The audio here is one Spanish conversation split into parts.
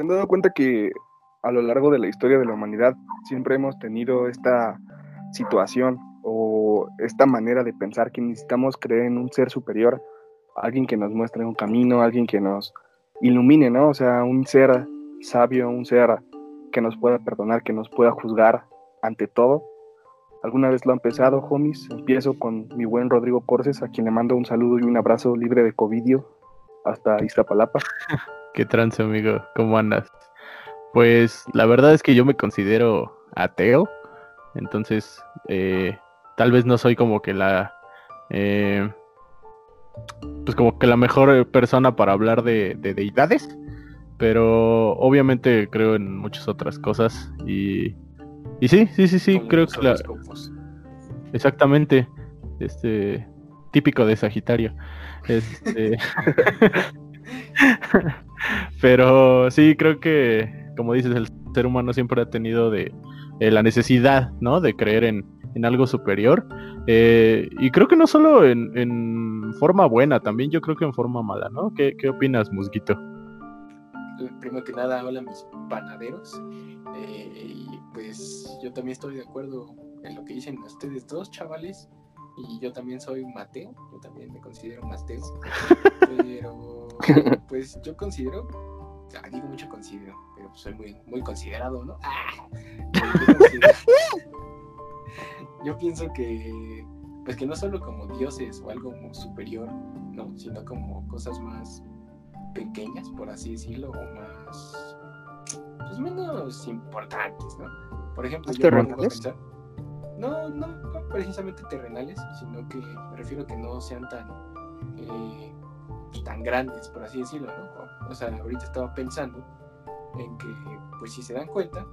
¿Se han dado cuenta que a lo largo de la historia de la humanidad siempre hemos tenido esta situación o esta manera de pensar que necesitamos creer en un ser superior, alguien que nos muestre un camino, alguien que nos ilumine, ¿no? O sea, un ser sabio, un ser que nos pueda perdonar, que nos pueda juzgar ante todo. ¿Alguna vez lo han pensado, homies? Empiezo con mi buen Rodrigo Corces, a quien le mando un saludo y un abrazo libre de covidio hasta Iztapalapa. Qué trance, amigo. ¿Cómo andas? Pues la verdad es que yo me considero ateo, entonces eh, tal vez no soy como que la... Eh, pues como que la mejor persona para hablar de, deidades, pero obviamente creo en muchas otras cosas y, y sí, sí, sí, sí, creo que la... Exactamente, este típico de Sagitario. Este... pero sí, creo que como dices, el ser humano siempre ha tenido de eh, la necesidad, ¿no? De creer en, algo superior. Eh, y creo que no solo en, forma buena, también yo creo que en forma mala, ¿no? ¿Qué, opinas, Musguito? Primero que nada, hola mis panaderos. Eh, y pues yo también estoy de acuerdo en lo que dicen ustedes dos, chavales. Y yo también soy Mateo, yo también me considero Mateo. Pero pues yo considero, digo mucho considero, pues, soy muy, muy considerado, ¿no? Ah, yo pienso que, pues que no solo como dioses o algo superior, ¿no? Sino como cosas más pequeñas, por así decirlo, o más, pues menos importantes, ¿no? Por ejemplo, ¿Terrenales? No, no, precisamente terrenales, sino que me refiero a que no sean tan, eh, tan grandes, por así decirlo, ¿no? O sea, ahorita estaba pensando en que, pues si se dan cuenta,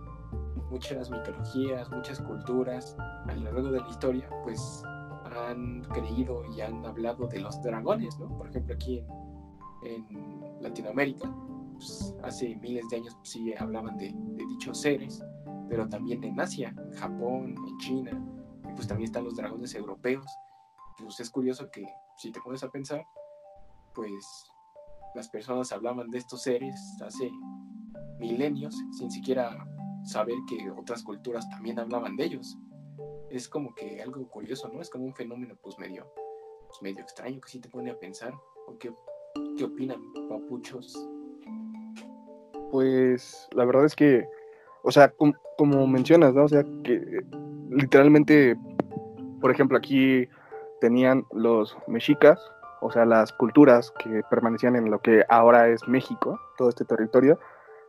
muchas mitologías, muchas culturas a lo largo de la historia, pues han creído y han hablado de los dragones, ¿no? Por ejemplo, aquí en, Latinoamérica, pues, hace miles de años pues, sí hablaban de, dichos seres, pero también en Asia, en Japón, en China, y pues también están los dragones europeos. Pues es curioso que si te pones a pensar, pues las personas hablaban de estos seres hace milenios sin siquiera saber que otras culturas también hablaban de ellos. Es como que algo curioso, ¿no? Es como un fenómeno pues medio, pues, medio extraño que sí te pone a pensar. ¿O qué, qué opinan, papuchos? Pues la verdad es que, o sea, como mencionas, ¿no? O sea, que literalmente, por ejemplo, aquí tenían los mexicas, o sea, las culturas que permanecían en lo que ahora es México, todo este territorio,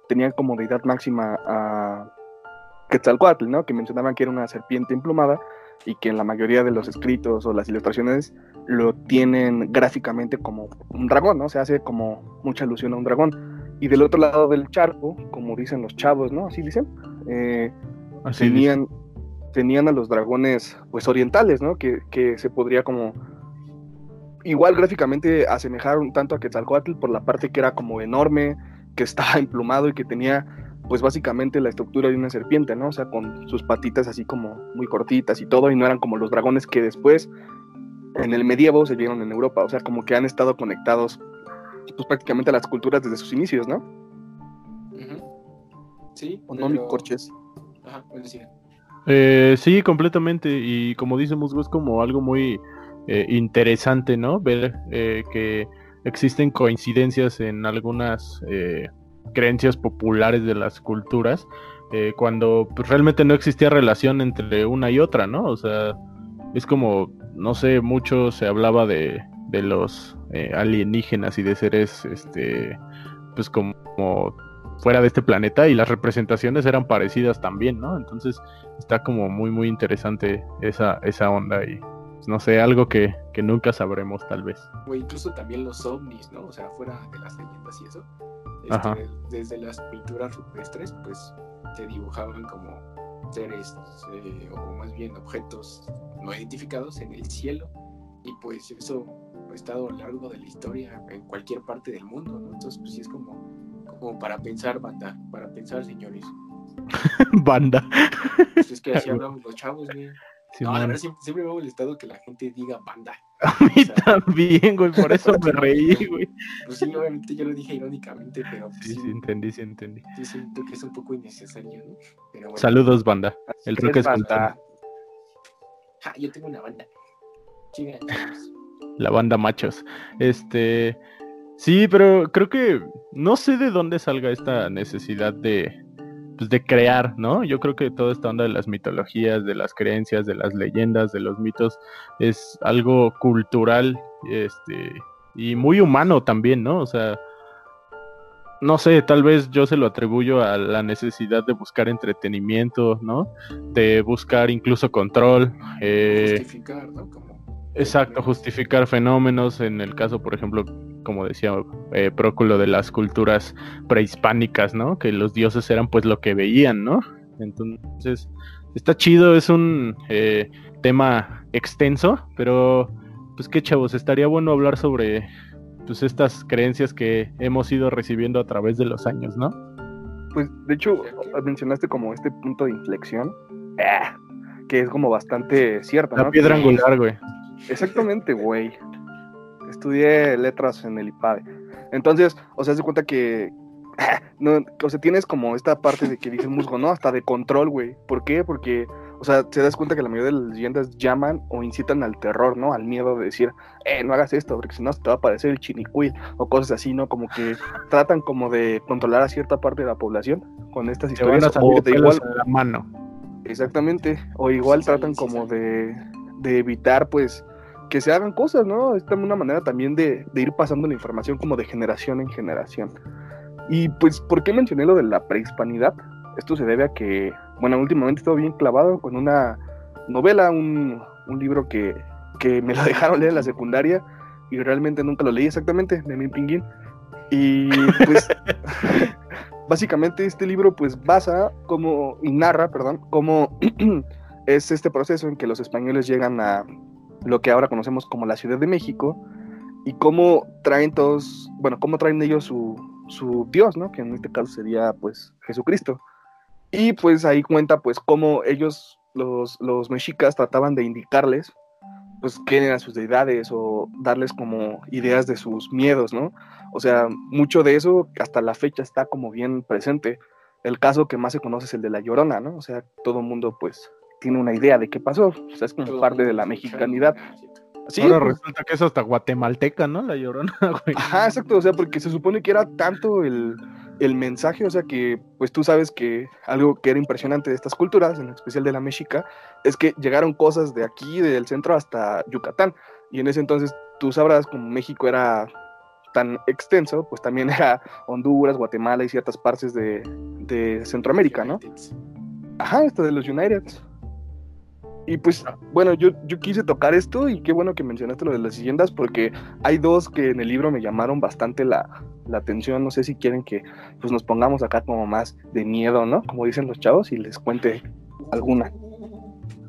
tenían como deidad máxima a Quetzalcoatl, ¿no? Que mencionaban que era una serpiente emplumada y que en la mayoría de los escritos o las ilustraciones lo tienen gráficamente como un dragón, ¿no? Se hace como mucha alusión a un dragón. Y del otro lado del charco, como dicen los chavos, ¿no? Así dicen, eh, tenían, tenían a los dragones, pues, orientales, ¿no? Que, que se podría como igual gráficamente asemejar un tanto a Quetzalcoatl por la parte que era como enorme, que estaba emplumado y que tenía pues básicamente la estructura de una serpiente, ¿no? O sea, con sus patitas así como muy cortitas y todo, y no eran como los dragones que después en el medievo se vieron en Europa, o sea, como que han estado conectados pues prácticamente a las culturas desde sus inicios, ¿no? Sí. ¿O no, Corches? Ajá, pues eh, sí, completamente, y como dice Musgo, es como algo muy eh, interesante, ¿no? Ver eh, que existen coincidencias en algunas eh, creencias populares de las culturas, eh, cuando pues, realmente no existía relación entre una y otra, ¿no? O sea, es como, no sé, mucho se hablaba de, de los eh, alienígenas y de seres, este, pues como, fuera de este planeta y las representaciones eran parecidas también, ¿no? Entonces está como muy, muy interesante esa, esa onda y no sé, algo que, nunca sabremos tal vez. O incluso también los ovnis, ¿no? O sea, fuera de las leyendas y eso. Este, desde las pinturas rupestres, pues se dibujaban como seres eh, o más bien objetos no identificados en el cielo y pues eso estado a lo largo de la historia en cualquier parte del mundo, ¿no? Entonces pues sí es como, como para pensar, banda, para pensar, señores. Banda. Pues es que así hablamos los chavos, güey. no, la verdad siempre, siempre, me ha molestado que la gente diga banda. A mí también, güey, por eso me reí, güey. Pues sí, obviamente yo lo dije irónicamente, pero. sí, sí, entendí, sí, entendí. Yo siento que es un poco innecesario, ¿no? Pero Saludos, banda. El rock es banda. Ja, yo tengo una banda. Chigan, La banda machos. Este. Sí, pero creo que no sé de dónde salga esta necesidad de, pues, de crear, ¿no? Yo creo que toda esta onda de las mitologías, de las creencias, de las leyendas, de los mitos, es algo cultural, este, y muy humano también, ¿no? O sea, no sé, tal vez yo se lo atribuyo a la necesidad de buscar entretenimiento, ¿no? De buscar incluso control. Eh, justificar, ¿no? Exacto, justificar fenómenos. En el caso, por ejemplo, como decía eh, Próculo, de las culturas prehispánicas, ¿no? Que los dioses eran pues lo que veían, ¿no? Entonces, está chido, es un eh, tema extenso, pero pues qué chavos, estaría bueno hablar sobre pues estas creencias que hemos ido recibiendo a través de los años, ¿no? Pues de hecho mencionaste como este punto de inflexión, ah, que es como bastante cierto, La piedra angular, güey. Exactamente, güey estudié letras en el IPADE. Entonces, o sea, se cuenta que no, o sea, tienes como esta parte de que dice musgo, ¿no? Hasta de control, güey. ¿Por qué? Porque, o sea, te das cuenta que la mayoría de las leyendas llaman o incitan al terror, ¿no? Al miedo de decir, eh, no hagas esto, porque si no se te va a aparecer el chinicuil o cosas así, ¿no? Como que tratan como de controlar a cierta parte de la población con estas historias. o de igual la mano. Exactamente. O igual tratan como de, de evitar, pues, que se hagan cosas, ¿no? Es una manera también de, ir pasando la información como de generación en generación. Y pues, ¿por qué mencioné lo de la prehispanidad? Esto se debe a que, bueno, últimamente he estado bien clavado con una novela, un, libro que, me lo dejaron leer en la secundaria y realmente nunca lo leí exactamente, de mi pinguín. Y pues, básicamente este libro pues basa como, y narra, perdón, cómo es este proceso en que los españoles llegan a, lo que ahora conocemos como la Ciudad de México, y cómo traen todos, bueno, cómo traen ellos su, su Dios, ¿no? Que en este caso sería pues Jesucristo. Y pues ahí cuenta pues cómo ellos, los, los mexicas, trataban de indicarles pues quién eran sus deidades o darles como ideas de sus miedos, ¿no? O sea, mucho de eso hasta la fecha está como bien presente. El caso que más se conoce es el de la Llorona, ¿no? O sea, todo el mundo pues tiene una idea de qué pasó. O sea, es como parte de la mexicanidad. Sí, Ahora pues. resulta que es hasta guatemalteca, ¿no? La llorona, güey. Ajá, exacto. O sea, porque se supone que era tanto el, el, mensaje, o sea, que pues tú sabes que algo que era impresionante de estas culturas, en especial de la mexica, es que llegaron cosas de aquí, del centro hasta Yucatán. Y en ese entonces tú sabrás, como México era tan extenso, pues también era Honduras, Guatemala y ciertas partes de, de Centroamérica, ¿no? Ajá, esto de los Uniteds. Y pues, bueno, yo, yo quise tocar esto y qué bueno que mencionaste lo de las leyendas porque hay dos que en el libro me llamaron bastante la, atención. No sé si quieren que pues, nos pongamos acá como más de miedo, ¿no? Como dicen los chavos y les cuente alguna.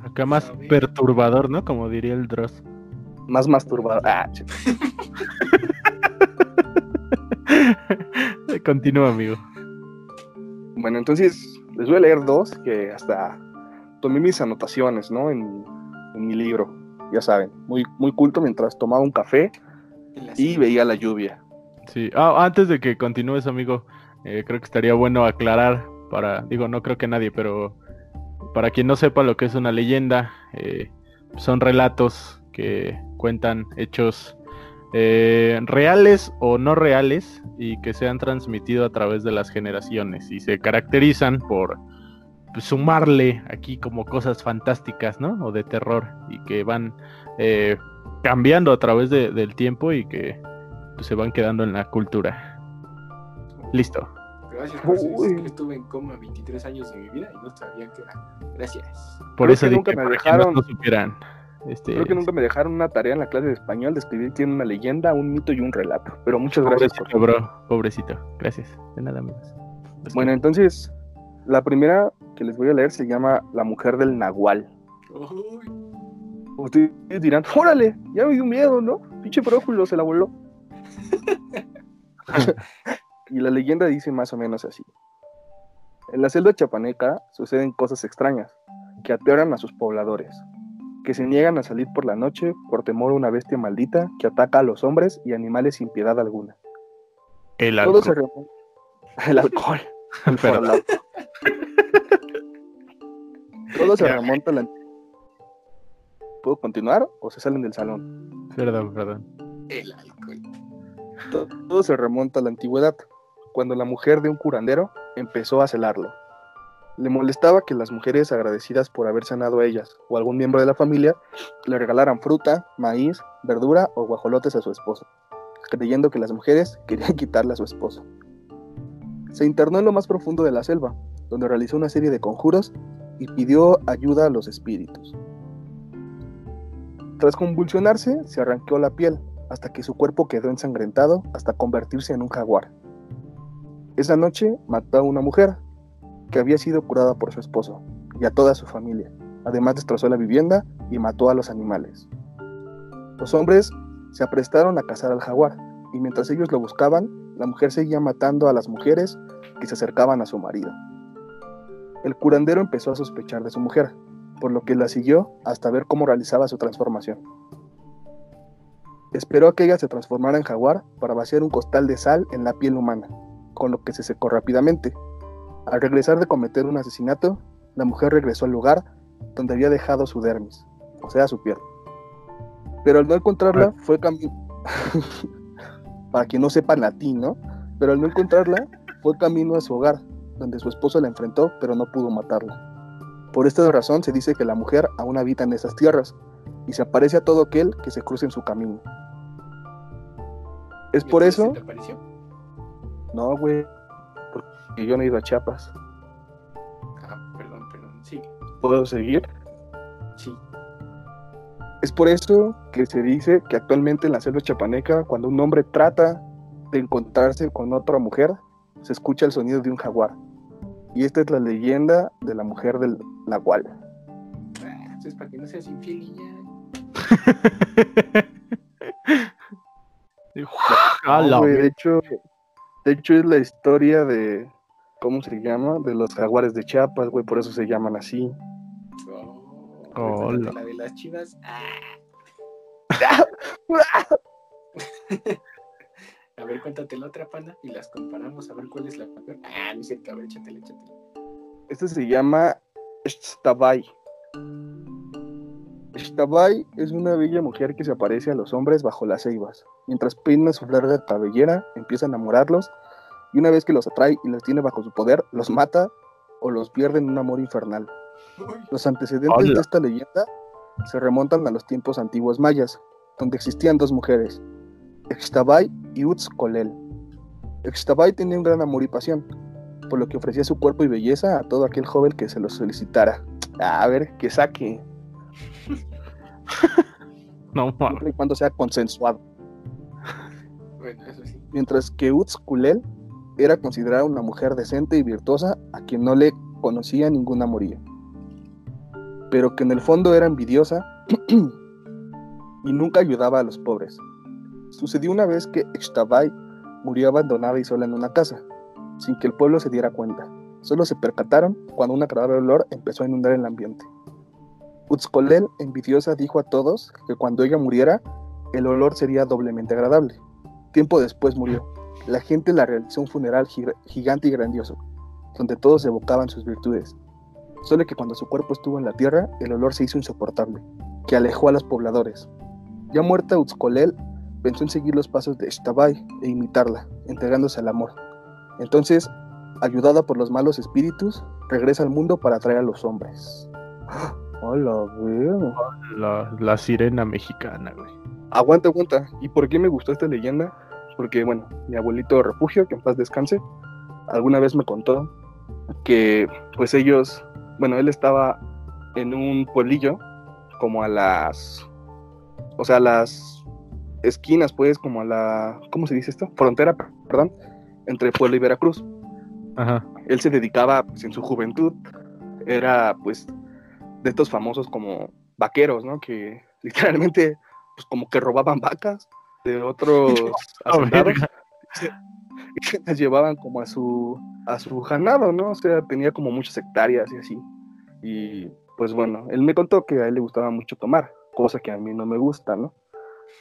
Acá más perturbador, ¿no? Como diría el Dross. Más masturbador. Ah, Continúa, amigo. Bueno, entonces les voy a leer dos que hasta tomé mis anotaciones, ¿no? En, mi libro, ya saben, muy, muy culto mientras tomaba un café y veía la lluvia. Sí, ah, antes de que continúes, amigo, eh, creo que estaría bueno aclarar para, digo, no creo que nadie, pero para quien no sepa lo que es una leyenda, eh, son relatos que cuentan hechos eh, reales o no reales y que se han transmitido a través de las generaciones y se caracterizan por sumarle aquí como cosas fantásticas, ¿no? O de terror y que van eh, cambiando a través del tiempo y que pues, se van quedando en la cultura. Listo. Gracias, por estuve en coma 23 años de mi vida y no sabía que era. Gracias. Por eso nunca me dejaron. No supieran. Este, Creo que nunca me dejaron una tarea en la clase de español de escribir tiene una leyenda, un mito y un relato. Pero muchas gracias. Pobrecito, bro. Pobrecito. Gracias. De nada, amigos. Bueno, entonces, la primera que les voy a leer se llama La mujer del Nahual. Ustedes dirán, órale, ya me dio miedo, ¿no? Pinche prójulo se la voló. y la leyenda dice más o menos así. En la selva chapaneca suceden cosas extrañas que aterran a sus pobladores. que se niegan a salir por la noche por temor a una bestia maldita que ataca a los hombres y animales sin piedad alguna. El Todo alcohol. se remonta. El alcohol. El. Todo se remonta a la. ¿Puedo continuar o se salen del salón? Perdón, perdón. El alcohol. To- Todo se remonta a la antigüedad, cuando la mujer de un curandero empezó a celarlo. Le molestaba que las mujeres agradecidas por haber sanado a ellas o algún miembro de la familia le regalaran fruta, maíz, verdura o guajolotes a su esposo, creyendo que las mujeres querían quitarle a su esposo. Se internó en lo más profundo de la selva, donde realizó una serie de conjuros y pidió ayuda a los espíritus. Tras convulsionarse, se arrancó la piel hasta que su cuerpo quedó ensangrentado hasta convertirse en un jaguar. Esa noche mató a una mujer que había sido curada por su esposo y a toda su familia. Además destrozó la vivienda y mató a los animales. Los hombres se aprestaron a cazar al jaguar y mientras ellos lo buscaban, la mujer seguía matando a las mujeres que se acercaban a su marido. El curandero empezó a sospechar de su mujer, por lo que la siguió hasta ver cómo realizaba su transformación. Esperó a que ella se transformara en jaguar para vaciar un costal de sal en la piel humana, con lo que se secó rápidamente. Al regresar de cometer un asesinato, la mujer regresó al lugar donde había dejado su dermis, o sea, su piel. Pero al no encontrarla, fue camino. para quien no sepa latín, ¿no? Pero al no encontrarla, fue camino a su hogar, donde su esposo la enfrentó, pero no pudo matarla. Por esta razón se dice que la mujer aún habita en esas tierras y se aparece a todo aquel que se cruce en su camino. Es por eso, ¿se te apareció? no, güey, porque yo no he ido a Chiapas. Ah, perdón, perdón. Sí, ¿Puedo seguir? sí. Es por eso que se dice que actualmente en la selva chapaneca, cuando un hombre trata de encontrarse con otra mujer, se escucha el sonido de un jaguar. Y esta es la leyenda de la mujer del nahual. Ah, eso es para que no seas infiel y ya. A la No, güey, ver- de hecho, de hecho es la historia de ¿cómo se llama? De los jaguares de Chiapas, güey, por eso se llaman así. Oh, Hola. La de las chivas. Ah. A ver, cuéntate la otra pana y las comparamos a ver cuál es la peor. Ah, no es cierto, a ver, échatela, échatela. Este se llama Xtabay. Xtabay es una bella mujer que se aparece a los hombres bajo las ceibas. Mientras peina su larga cabellera, empieza a enamorarlos y una vez que los atrae y los tiene bajo su poder, los mata o los pierde en un amor infernal. Los antecedentes Hola. de esta leyenda se remontan a los tiempos antiguos mayas, donde existían dos mujeres, Extabay y Utzcolel. Extabay tenía un gran amor y pasión, por lo que ofrecía su cuerpo y belleza a todo aquel joven que se lo solicitara. A ver, que saque, No siempre y cuando sea consensuado. Bueno, eso sí. Mientras que Utzculel era considerada una mujer decente y virtuosa a quien no le conocía ningún amorío, pero que en el fondo era envidiosa y nunca ayudaba a los pobres. Sucedió una vez que Extabay murió abandonada y sola en una casa, sin que el pueblo se diera cuenta. Solo se percataron cuando un agradable olor empezó a inundar el ambiente. Utzcolel, envidiosa, dijo a todos que cuando ella muriera, el olor sería doblemente agradable. Tiempo después murió. La gente la realizó un funeral gi- gigante y grandioso, donde todos evocaban sus virtudes. Solo que cuando su cuerpo estuvo en la tierra, el olor se hizo insoportable, que alejó a los pobladores. Ya muerta Utzcolel, pensó en seguir los pasos de Shtabai e imitarla, entregándose al amor. Entonces, ayudada por los malos espíritus, regresa al mundo para atraer a los hombres. Hola, veo. La, la sirena mexicana, güey. Aguanta, aguanta. ¿Y por qué me gustó esta leyenda? Porque, bueno, mi abuelito refugio, que en paz descanse, alguna vez me contó que, pues ellos, bueno, él estaba en un pueblillo, como a las, o sea, a las esquinas, pues, como a la, ¿cómo se dice esto? Frontera, perdón, entre Puebla y Veracruz. Ajá. Él se dedicaba, pues, en su juventud, era, pues, de estos famosos como vaqueros, ¿no? Que literalmente, pues, como que robaban vacas de otros hacendados y se las llevaban como a su a su ganado, ¿no? O sea, tenía como muchas hectáreas y así. Y pues bueno, él me contó que a él le gustaba mucho tomar, cosa que a mí no me gusta, ¿no?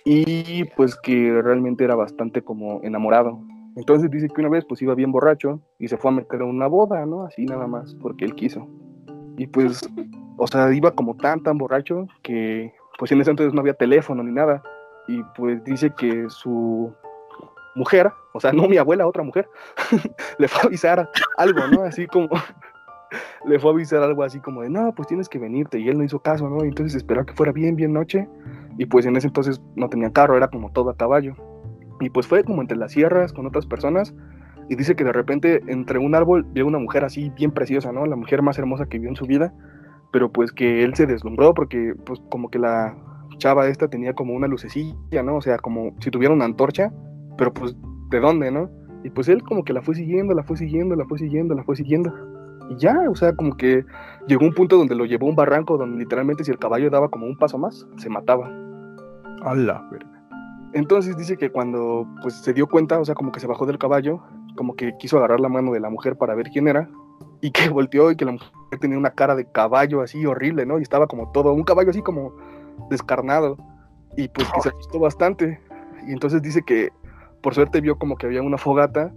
Y pues que realmente era bastante como enamorado. Entonces dice que una vez pues iba bien borracho y se fue a meter a una boda, ¿no? Así nada más, porque él quiso. Y pues, o sea, iba como tan, tan borracho que pues en ese entonces no había teléfono ni nada. Y pues dice que su mujer, o sea, no mi abuela, otra mujer, le fue a avisar algo, ¿no? Así como, le fue a avisar algo así como de, no, pues tienes que venirte. Y él no hizo caso, ¿no? Y entonces esperó que fuera bien, bien noche. Y pues en ese entonces no tenía carro, era como todo a caballo. Y pues fue como entre las sierras con otras personas. Y dice que de repente entre un árbol vio una mujer así bien preciosa, ¿no? La mujer más hermosa que vio en su vida. Pero pues que él se deslumbró porque pues como que la chava esta tenía como una lucecilla, ¿no? O sea, como si tuviera una antorcha. Pero pues, ¿de dónde, no? Y pues él como que la fue siguiendo, la fue siguiendo, la fue siguiendo, la fue siguiendo. Y ya, o sea, como que llegó un punto donde lo llevó a un barranco donde literalmente si el caballo daba como un paso más, se mataba. A la verga. Entonces dice que cuando pues se dio cuenta, o sea, como que se bajó del caballo, como que quiso agarrar la mano de la mujer para ver quién era, y que volteó y que la mujer tenía una cara de caballo así horrible, ¿no? Y estaba como todo, un caballo así como descarnado, y pues que se asustó bastante. Y entonces dice que por suerte vio como que había una fogata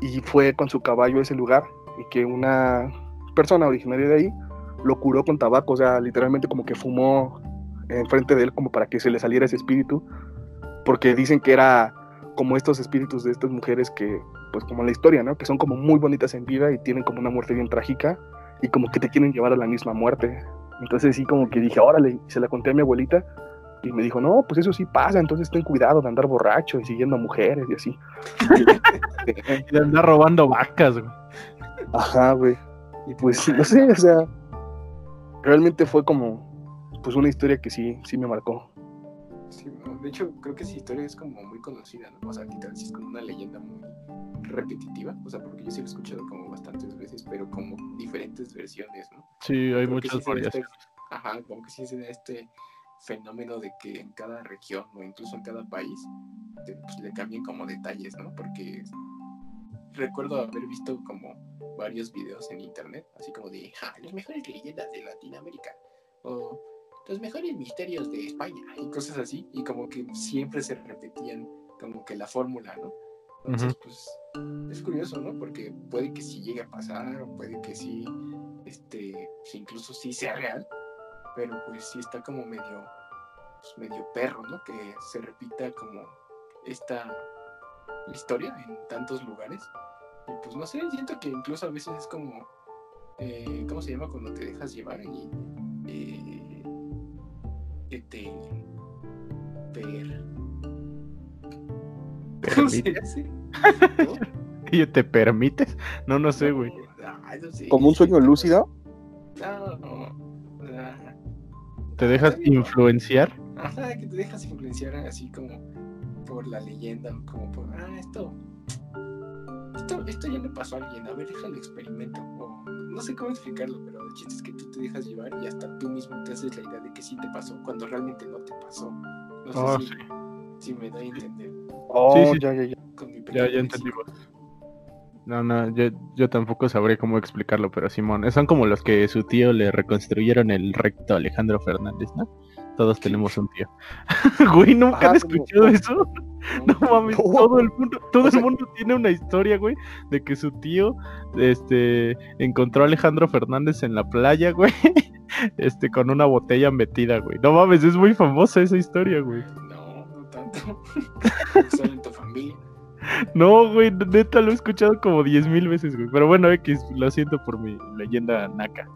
y fue con su caballo a ese lugar y que una persona originaria de ahí lo curó con tabaco, o sea, literalmente como que fumó enfrente de él como para que se le saliera ese espíritu, porque dicen que era como estos espíritus de estas mujeres que, pues como la historia, ¿no? Que son como muy bonitas en vida y tienen como una muerte bien trágica y como que te quieren llevar a la misma muerte. Entonces sí como que dije, órale, y se la conté a mi abuelita y me dijo, no, pues eso sí pasa, entonces ten cuidado de andar borracho y siguiendo a mujeres y así. y de andar robando vacas, güey. Ajá, güey. Y pues, no sé, o sea, realmente fue como, pues una historia que sí, sí me marcó. Sí, de hecho, creo que esa historia es como muy conocida, ¿no? O sea, literal, sí es como una leyenda muy repetitiva, o sea, porque yo sí lo he escuchado como bastantes veces, pero como diferentes versiones, ¿no? Sí, hay muchas variaciones. ajá, como que sí se da este fenómeno de que en cada región o incluso en cada país pues, le cambien como detalles, ¿no? Porque recuerdo haber visto como varios videos en internet, así como de ja, las mejores leyendas de Latinoamérica o los mejores misterios de España y cosas así, y como que siempre se repetían como que la fórmula, ¿no? Entonces, pues es curioso, ¿no? Porque puede que sí llegue a pasar, o puede que sí, este, incluso sí sea real, pero pues sí está como medio, pues, medio perro, ¿no? Que se repita como esta historia en tantos lugares. Y pues no sé, siento que incluso a veces es como, eh, ¿cómo se llama? Cuando te dejas llevar y que te per... ¿Cómo se? ¿Y te permites? No, no sé, güey. ¿Como un sueño lúcido? No, no. ¿Te dejas influenciar? Ajá, que te dejas influenciar así como por la leyenda, como por, ah, esto, esto, esto ya le pasó a alguien, a ver, déjalo experimento. O, no sé cómo explicarlo, pero el chiste es que tú te dejas llevar y hasta tú mismo te haces la idea de que sí te pasó, cuando realmente no te pasó. No sé Oh, si, sí. si me da a entender. Oh, Sí, sí. ya, ya, ya. Con mi Ya, ya entendimos. No, no, yo, yo tampoco sabría cómo explicarlo, pero Simón, son como los que su tío le reconstruyeron el recto a Alejandro Fernández, ¿no? Todos tenemos un tío. güey, ¿nunca Ajá, han como- escuchado eso? No mames, No. todo el mundo, todo O el mundo tiene una historia, güey, de que su tío, este, encontró a Alejandro Fernández en la playa, güey, este, con una botella metida, güey. No mames, es muy famosa esa historia, güey. No, no tanto. Solo en tu familia. No, güey, neta lo he escuchado como diez mil veces, güey. Pero bueno, X, lo siento por mi leyenda naca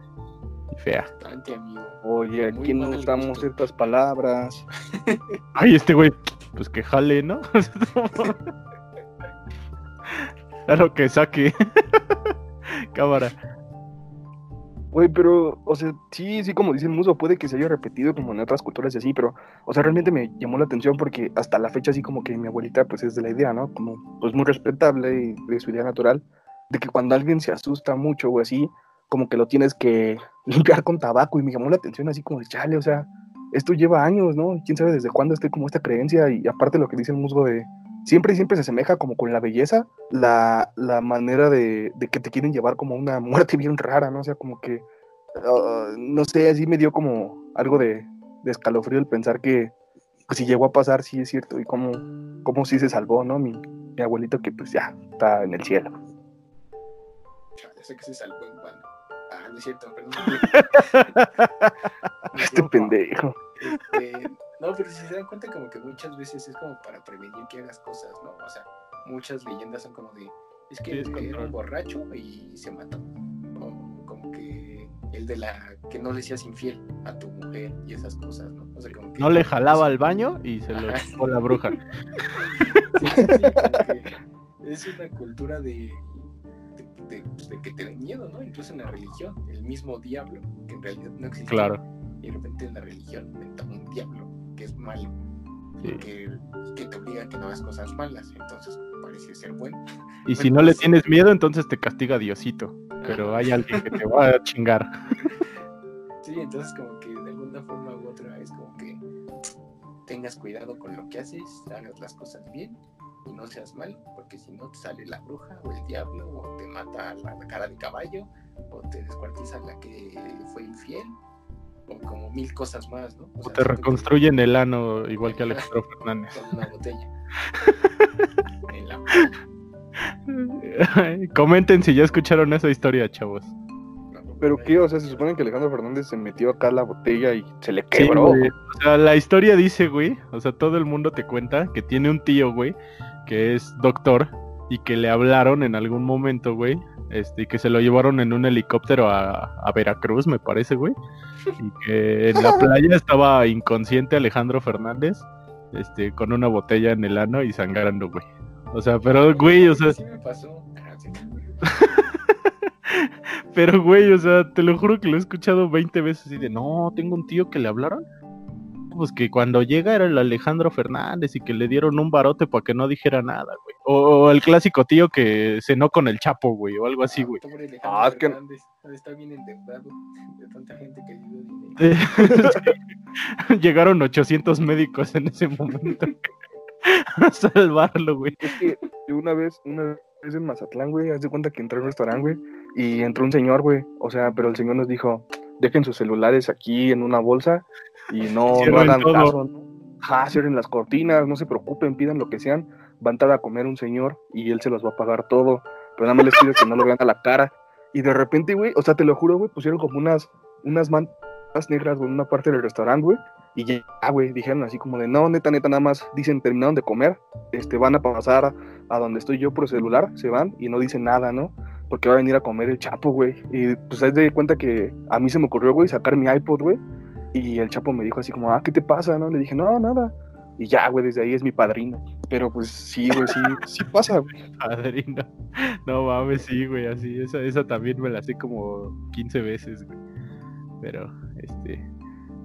y fea. Bastante, amigo. Oye, Muy aquí no usamos gusto. ciertas palabras. Ay, este güey, pues que jale, ¿no? claro que saque. Cámara. Güey, pero, o sea, sí, sí, como dice el muso, puede que se haya repetido como en otras culturas y así, pero, o sea, realmente me llamó la atención porque hasta la fecha, así como que mi abuelita, pues es de la idea, ¿no? Como, pues muy respetable y de su idea natural, de que cuando alguien se asusta mucho o así, como que lo tienes que limpiar con tabaco y me llamó la atención así como de chale, o sea, esto lleva años, ¿no? ¿Quién sabe desde cuándo esté como esta creencia? Y aparte lo que dice el musgo de, siempre, siempre se asemeja como con la belleza, la, la manera de, de que te quieren llevar como una muerte bien rara, ¿no? O sea, como que uh, no sé, así me dio como algo de, escalofrío el pensar que pues, si llegó a pasar, sí es cierto, y cómo, cómo sí se salvó, ¿no? Mi, mi abuelito que pues ya está en el cielo. Ya sé que se salvó en. No es cierto, perdón. Este No, pendejo. este, no, pero si se dan cuenta como que muchas veces es como para prevenir que hagas cosas, ¿no? O sea, muchas leyendas son como de, es que era un borracho y se mató. O como que el de la, que no le seas infiel a tu mujer y esas cosas, ¿no? O sea, como que... No le jalaba al baño y se lo chupó la bruja. Sí, sí, sí, como que es una cultura de, de, de- pues, de que te den miedo, ¿no? Incluso en la religión, el mismo diablo, que en realidad no existe. Claro. Y de repente en la religión inventa un diablo que es malo, Sí. que, que te obliga a que no hagas cosas malas, entonces parece ser bueno. Y si no le tienes miedo, entonces te castiga Diosito. Pero hay alguien que te va a chingar. Sí, entonces como que de alguna forma u otra es como que tengas cuidado con lo que haces, hagas las cosas bien y no seas mal, porque si no te sale la bruja o el diablo o te mata la, la cara de caballo o te descuartiza la que fue infiel o como mil cosas más, ¿no? O sea, te siento que- reconstruyen el ano igual que Alejandro Fernández. con una botella. En la- Comenten si ya escucharon esa historia, chavos. Pero qué, o sea, se supone que Alejandro Fernández se metió acá la botella y se le quebró. O sea, la historia dice, güey, o sea, todo el mundo te cuenta que tiene un tío, güey, que es doctor y que le hablaron en algún momento, güey, este, y que se lo llevaron en un helicóptero a, a Veracruz, me parece, güey, y que en la playa estaba inconsciente Alejandro Fernández, este, con una botella en el ano y sangrando, güey. O sea, pero, güey, o sea, Sí me pasó. Ah, pero, güey, o sea, te lo juro que lo he escuchado 20 veces y de, no, tengo un tío que le hablaron. Pues que cuando llega era el Alejandro Fernández y que le dieron un barote para que no dijera nada, güey. O, o el clásico tío que cenó con el Chapo, güey, o algo así, güey. Pobre Alejandro Ah, es que- Fernández, Está bien endeudado de tanta gente que dio dinero. Sí. Llegaron 800 médicos en ese momento a salvarlo, güey. Es que una vez, una vez en Mazatlán, güey, haz de cuenta que entré a un restaurante, güey, y entró un señor, güey. O sea, pero el señor nos dijo, dejen sus celulares aquí en una bolsa y no, no hagan todo. caso. ¿no? Cierren las cortinas, no se preocupen, pidan lo que sean. Va a entrar a comer un señor y él se los va a pagar todo. Pero nada más les pido que no lo vean a la cara. Y de repente, güey, o sea, te lo juro, güey, pusieron como unas, unas mantas negras, güey, en una parte del restaurante, güey. Y ya, güey, dijeron así como de, no, neta, neta, nada más dicen, terminaron de comer, este, van a pasar a donde estoy yo por celular, se van y no dicen nada, ¿no? Porque va a venir a comer el Chapo, güey. Y pues haz de cuenta que a mí se me ocurrió, güey, sacar mi iPod, güey. Y el Chapo me dijo así como, ah, ¿qué te pasa, no? Le dije, no, nada. Y ya, güey, desde ahí es mi padrino. Pero pues sí, güey, sí, sí pasa, güey. Padrino. No mames, sí, güey, así. Esa, esa también me la sé como 15 veces, güey. Pero, este.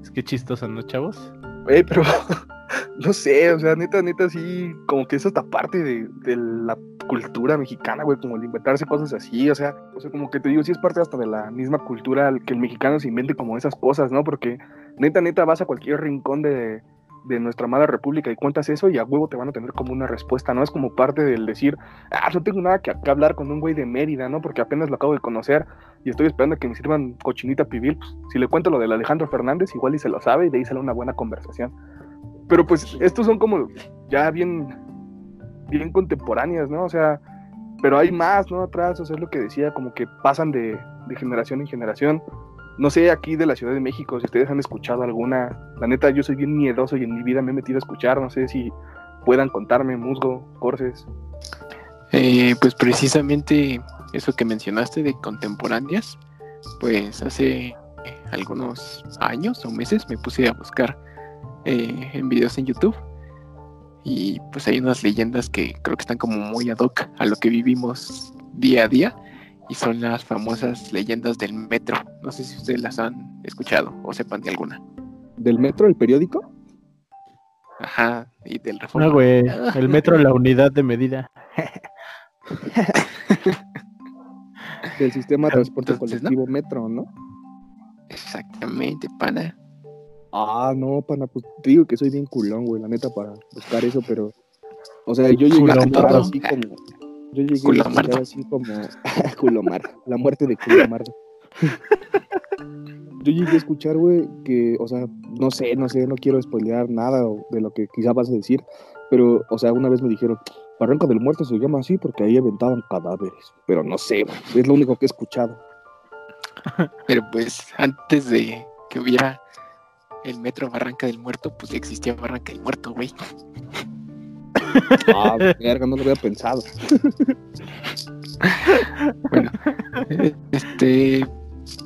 Es que chistosa, ¿no, chavos? Güey, pero no sé, o sea, neta, neta, sí, como que es hasta parte de, de la cultura mexicana, güey, como el inventarse cosas así, o sea, o sea, como que te digo, sí es parte hasta de la misma cultura que el mexicano se invente como esas cosas, ¿no? Porque neta, neta, vas a cualquier rincón de, de nuestra amada república y cuentas eso y a huevo te van a tener como una respuesta, ¿no? Es como parte del decir, ah, no tengo nada que, hablar con un güey de Mérida, ¿no? Porque apenas lo acabo de conocer y estoy esperando que me sirvan cochinita pibil, pues, si le cuento lo del Alejandro Fernández, igual y se lo sabe y de ahí sale una buena conversación. Pero pues estos son como ya bien, bien contemporáneas, ¿no? O sea, pero hay más, ¿no? Atrás, o sea, es lo que decía, como que pasan de, de generación en generación. No sé, aquí de la Ciudad de México, si ustedes han escuchado alguna, la neta, yo soy bien miedoso y en mi vida me he metido a escuchar, no sé si puedan contarme, musgo, corces. Eh, pues precisamente eso que mencionaste de contemporáneas, pues hace algunos años o meses me puse a buscar eh, en videos en YouTube y pues hay unas leyendas que creo que están como muy ad hoc a lo que vivimos día a día y son las famosas leyendas del metro. No sé si ustedes las han escuchado o sepan de alguna. ¿Del metro, el periódico? Ajá, y del Reforma. No, güey. El metro, la unidad de medida. Del sistema de transporte Entonces, ¿no? colectivo metro, ¿no? Exactamente, pana. Ah, no, pana, pues te digo que soy bien culón, güey, la neta, para buscar eso, pero. O sea, yo llegué a así como. Yo llegué escuchar así como. Culomar, la muerte de Culomardo. Yo llegué a escuchar, güey, que, o sea, no sé, no sé, no quiero spoilear nada de lo que quizá vas a decir, pero, o sea, una vez me dijeron, Barranca del Muerto se llama así porque ahí aventaban cadáveres, pero no sé, güey, es lo único que he escuchado. Pero pues antes de que hubiera el metro Barranca del Muerto, pues ya existía Barranca del Muerto, güey. Ah, verga, no lo había pensado. Bueno, este,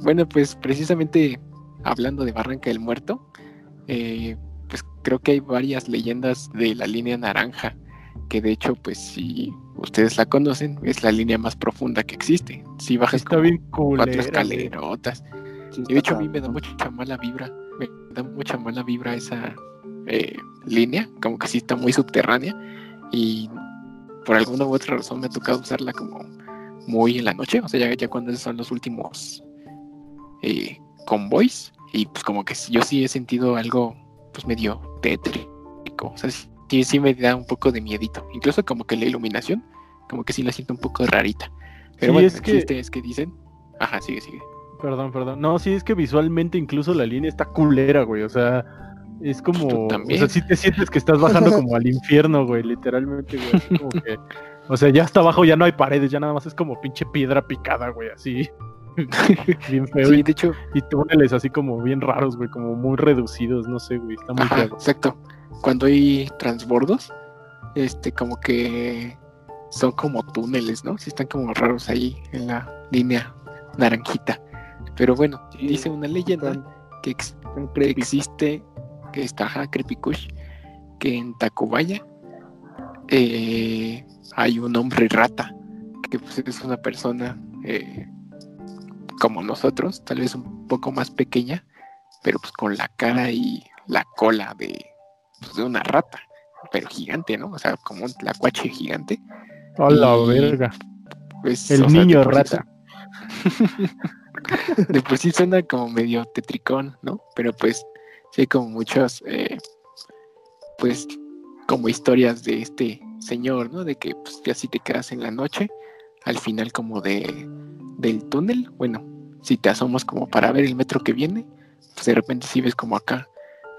bueno, pues precisamente hablando de Barranca del Muerto, eh, pues creo que hay varias leyendas de la línea naranja, que de hecho, pues si ustedes la conocen, es la línea más profunda que existe. Si bajas Está como bien cuatro culera, escalerotas. Sí, Y de hecho a mí me da mucha mala vibra, me da mucha mala vibra esa eh, línea, como que sí está muy subterránea y por alguna u otra razón me ha tocado usarla como muy en la noche, o sea, ya, ya cuando son los últimos eh, convoys y pues como que yo sí he sentido algo pues medio tétrico, o sea, sí, sí me da un poco de miedito, incluso como que la iluminación, como que sí la siento un poco rarita. Pero Sí, bueno, es que- es que dicen, ajá, sigue, sigue. Perdón, perdón. No, sí, es que visualmente incluso la línea está culera, güey. O sea, es como. Tú O sea, sí te sientes que estás bajando como al infierno, güey. Literalmente, güey. así como que. O sea, ya hasta abajo ya no hay paredes, ya nada más es como pinche piedra picada, güey, así. bien feo. Sí, y, de hecho, y túneles así como bien raros, güey, como muy reducidos, no sé, güey. Está muy Ajá, feo. exacto. Cuando hay transbordos, este, como que son como túneles, ¿no? Sí están como raros ahí en la línea naranjita. Pero bueno, Sí, dice una leyenda que, ex- que existe, que está ajá, Creepy Kush, que en Tacubaya eh, hay un hombre rata, que pues, es una persona eh, como nosotros, tal vez un poco más pequeña, pero pues con la cara y la cola de, pues, de una rata, pero gigante, ¿no? O sea, como un tlacuache gigante. A la y- verga. Pues, El sea, niño rata. de por sí suena como medio tetricón, ¿no? Pero pues sí como muchas, eh, pues como historias de este señor, ¿no? De que pues ya si te quedas en la noche, al final como de del túnel, bueno, si te asomas como para ver el metro que viene, pues de repente sí ves como acá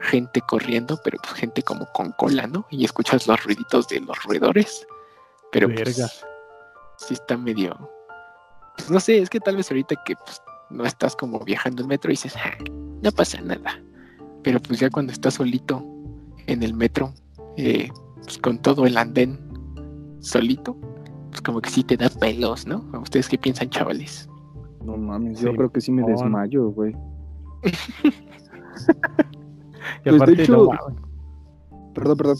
gente corriendo, pero pues gente como con cola, ¿no? Y escuchas los ruiditos de los roedores, pero pues, Verga. sí está medio, pues no sé, es que tal vez ahorita que pues, no estás como viajando en metro y dices, "Ah, no pasa nada. Pero pues ya cuando estás solito en el metro, eh, pues con todo el andén solito, pues como que sí te da pelos, ¿no? ¿A ¿Ustedes qué piensan, chavales? No mames, yo Sí, creo que sí me mon. desmayo, güey. Y Pues, de hecho, no. Perdón, perdón.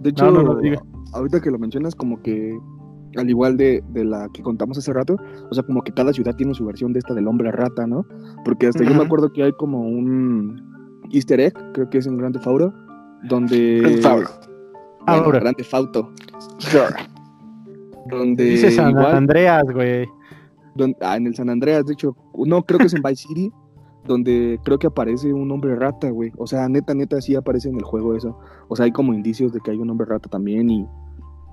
De hecho, No, no, no, diga. ahorita que lo mencionas, como que al igual de, de la que contamos hace rato, o sea, como que cada ciudad tiene su versión de esta del hombre rata, ¿no? Porque hasta yo me acuerdo que hay como un easter egg, creo que es en Grande Fauro, donde... Grand Theft Auto. Bueno, Ahora. Grande Fauto. Donde Dice San igual, Andreas, güey. ah, en el San Andreas, de hecho, no, creo que es en Vice City, donde creo que aparece un hombre rata, güey. O sea, neta, neta, sí aparece en el juego eso. O sea, hay como indicios de que hay un hombre rata también y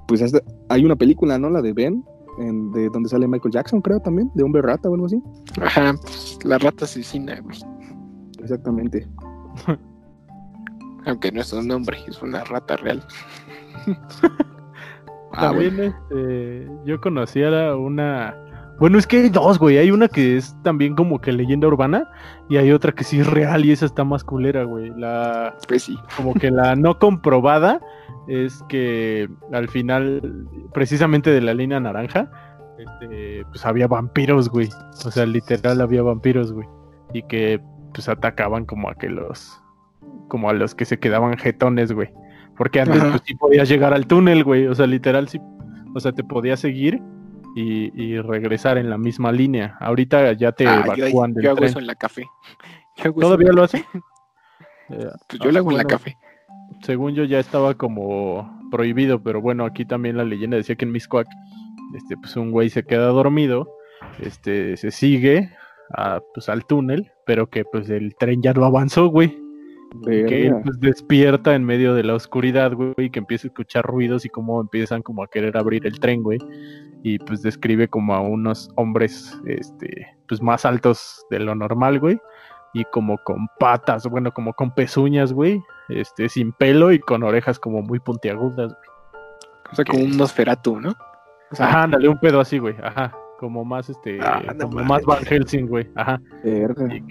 pues hasta- hay una película, ¿no? La de Ben, en- de donde sale Michael Jackson, creo también, de hombre rata o algo así. Ajá, pues la rata asesina, güey. Exactamente. Aunque no es un hombre, es una rata real. Ah, También este, yo conocía una. Bueno, es que hay dos, güey. Hay una que es también como que leyenda urbana y hay otra que sí es real y esa está más culera, güey. La Pues sí. como que la no comprobada es que al final, precisamente de la línea naranja, este, pues había vampiros, güey. O sea, literal había vampiros, güey. Y que pues atacaban como a que los, como a los que se quedaban jetones, güey. Porque antes Ajá. pues sí podías llegar al túnel, güey. O sea, literal sí, o sea, te podías seguir y, y regresar en la misma línea. Ahorita ya te Ah, yo, evacúan del yo hago tren. eso en la café. Yo ¿Todavía en lo hacen? Eh, Pues yo lo hago en la café. según yo ya estaba como prohibido, pero bueno, aquí también la leyenda decía que en Miscuac, este, pues un güey se queda dormido, este, se sigue a, pues, al túnel, pero que pues el tren ya no avanzó, güey. que Verga. pues, despierta en medio de la oscuridad, güey, y que empieza a escuchar ruidos y cómo empiezan como a querer abrir el tren, güey. Y pues describe como a unos hombres, este, pues más altos de lo normal, güey. Y como con patas, bueno, como con pezuñas, güey. Este, sin pelo y con orejas como muy puntiagudas, güey. O sea, como un Nosferatu, ¿no? O sea, Ajá, ándale, un pedo así, güey. Ajá. Como más, este, Ah, no como más Van. Helsing, güey. Ajá. Y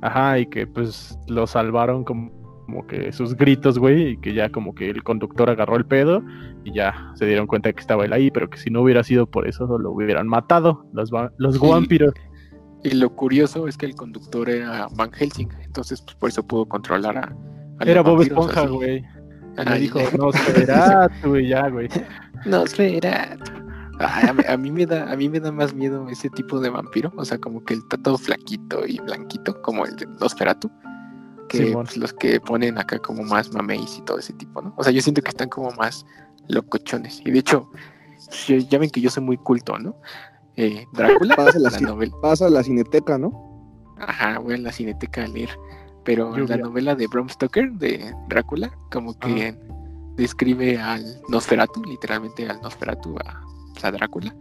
ajá, y que pues lo salvaron como, como que sus gritos, güey, y que ya como que el conductor agarró el pedo y ya se dieron cuenta de que estaba él ahí, pero que si no hubiera sido por eso lo hubieran matado los, va- los Sí. vampiros. y lo curioso es que el conductor era Van Helsing, entonces pues, por eso pudo controlar a. Era Bob vampiros Esponja, güey. Le dijo, no será, güey, ya, güey. Ay, a, mí, a mí me da a mí me da más miedo ese tipo de vampiro, o sea, como que el está todo flaquito y blanquito, como el de Nosferatu, que pues, los que ponen acá como más mameis y todo ese tipo, ¿no? O sea, yo siento que están como más locochones. Y de hecho, yo- ya ven que yo soy muy culto, ¿no? Eh, Drácula, Pasa la, novela. pasa la cineteca, ¿no? Ajá, voy a la cineteca a leer. Pero la novela de Bram Stoker, de Drácula, como que describe al Nosferatu, literalmente al Nosferatu, a, a Drácula.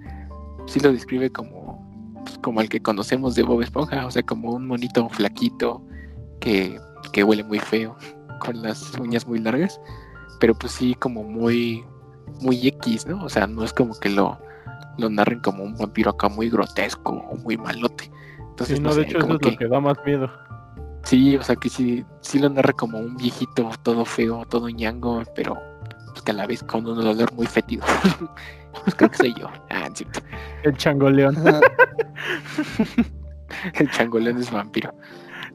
Sí lo describe como, pues, como el que conocemos de Bob Esponja, o sea, como un monito flaquito que, que huele muy feo, con las uñas muy largas, pero pues sí como muy, muy X, ¿no? O sea, no es como que lo, lo narren como un vampiro acá muy grotesco o muy malote. Entonces, Sí, no, no, de sé, hecho eso es lo que da más miedo. Sí, o sea que sí, sí lo narra como un viejito todo feo, todo ñango, pero pues, que a la vez con un olor muy fétido. pues creo que soy yo. Ah, es cierto. El changoleón. El changoleón es vampiro.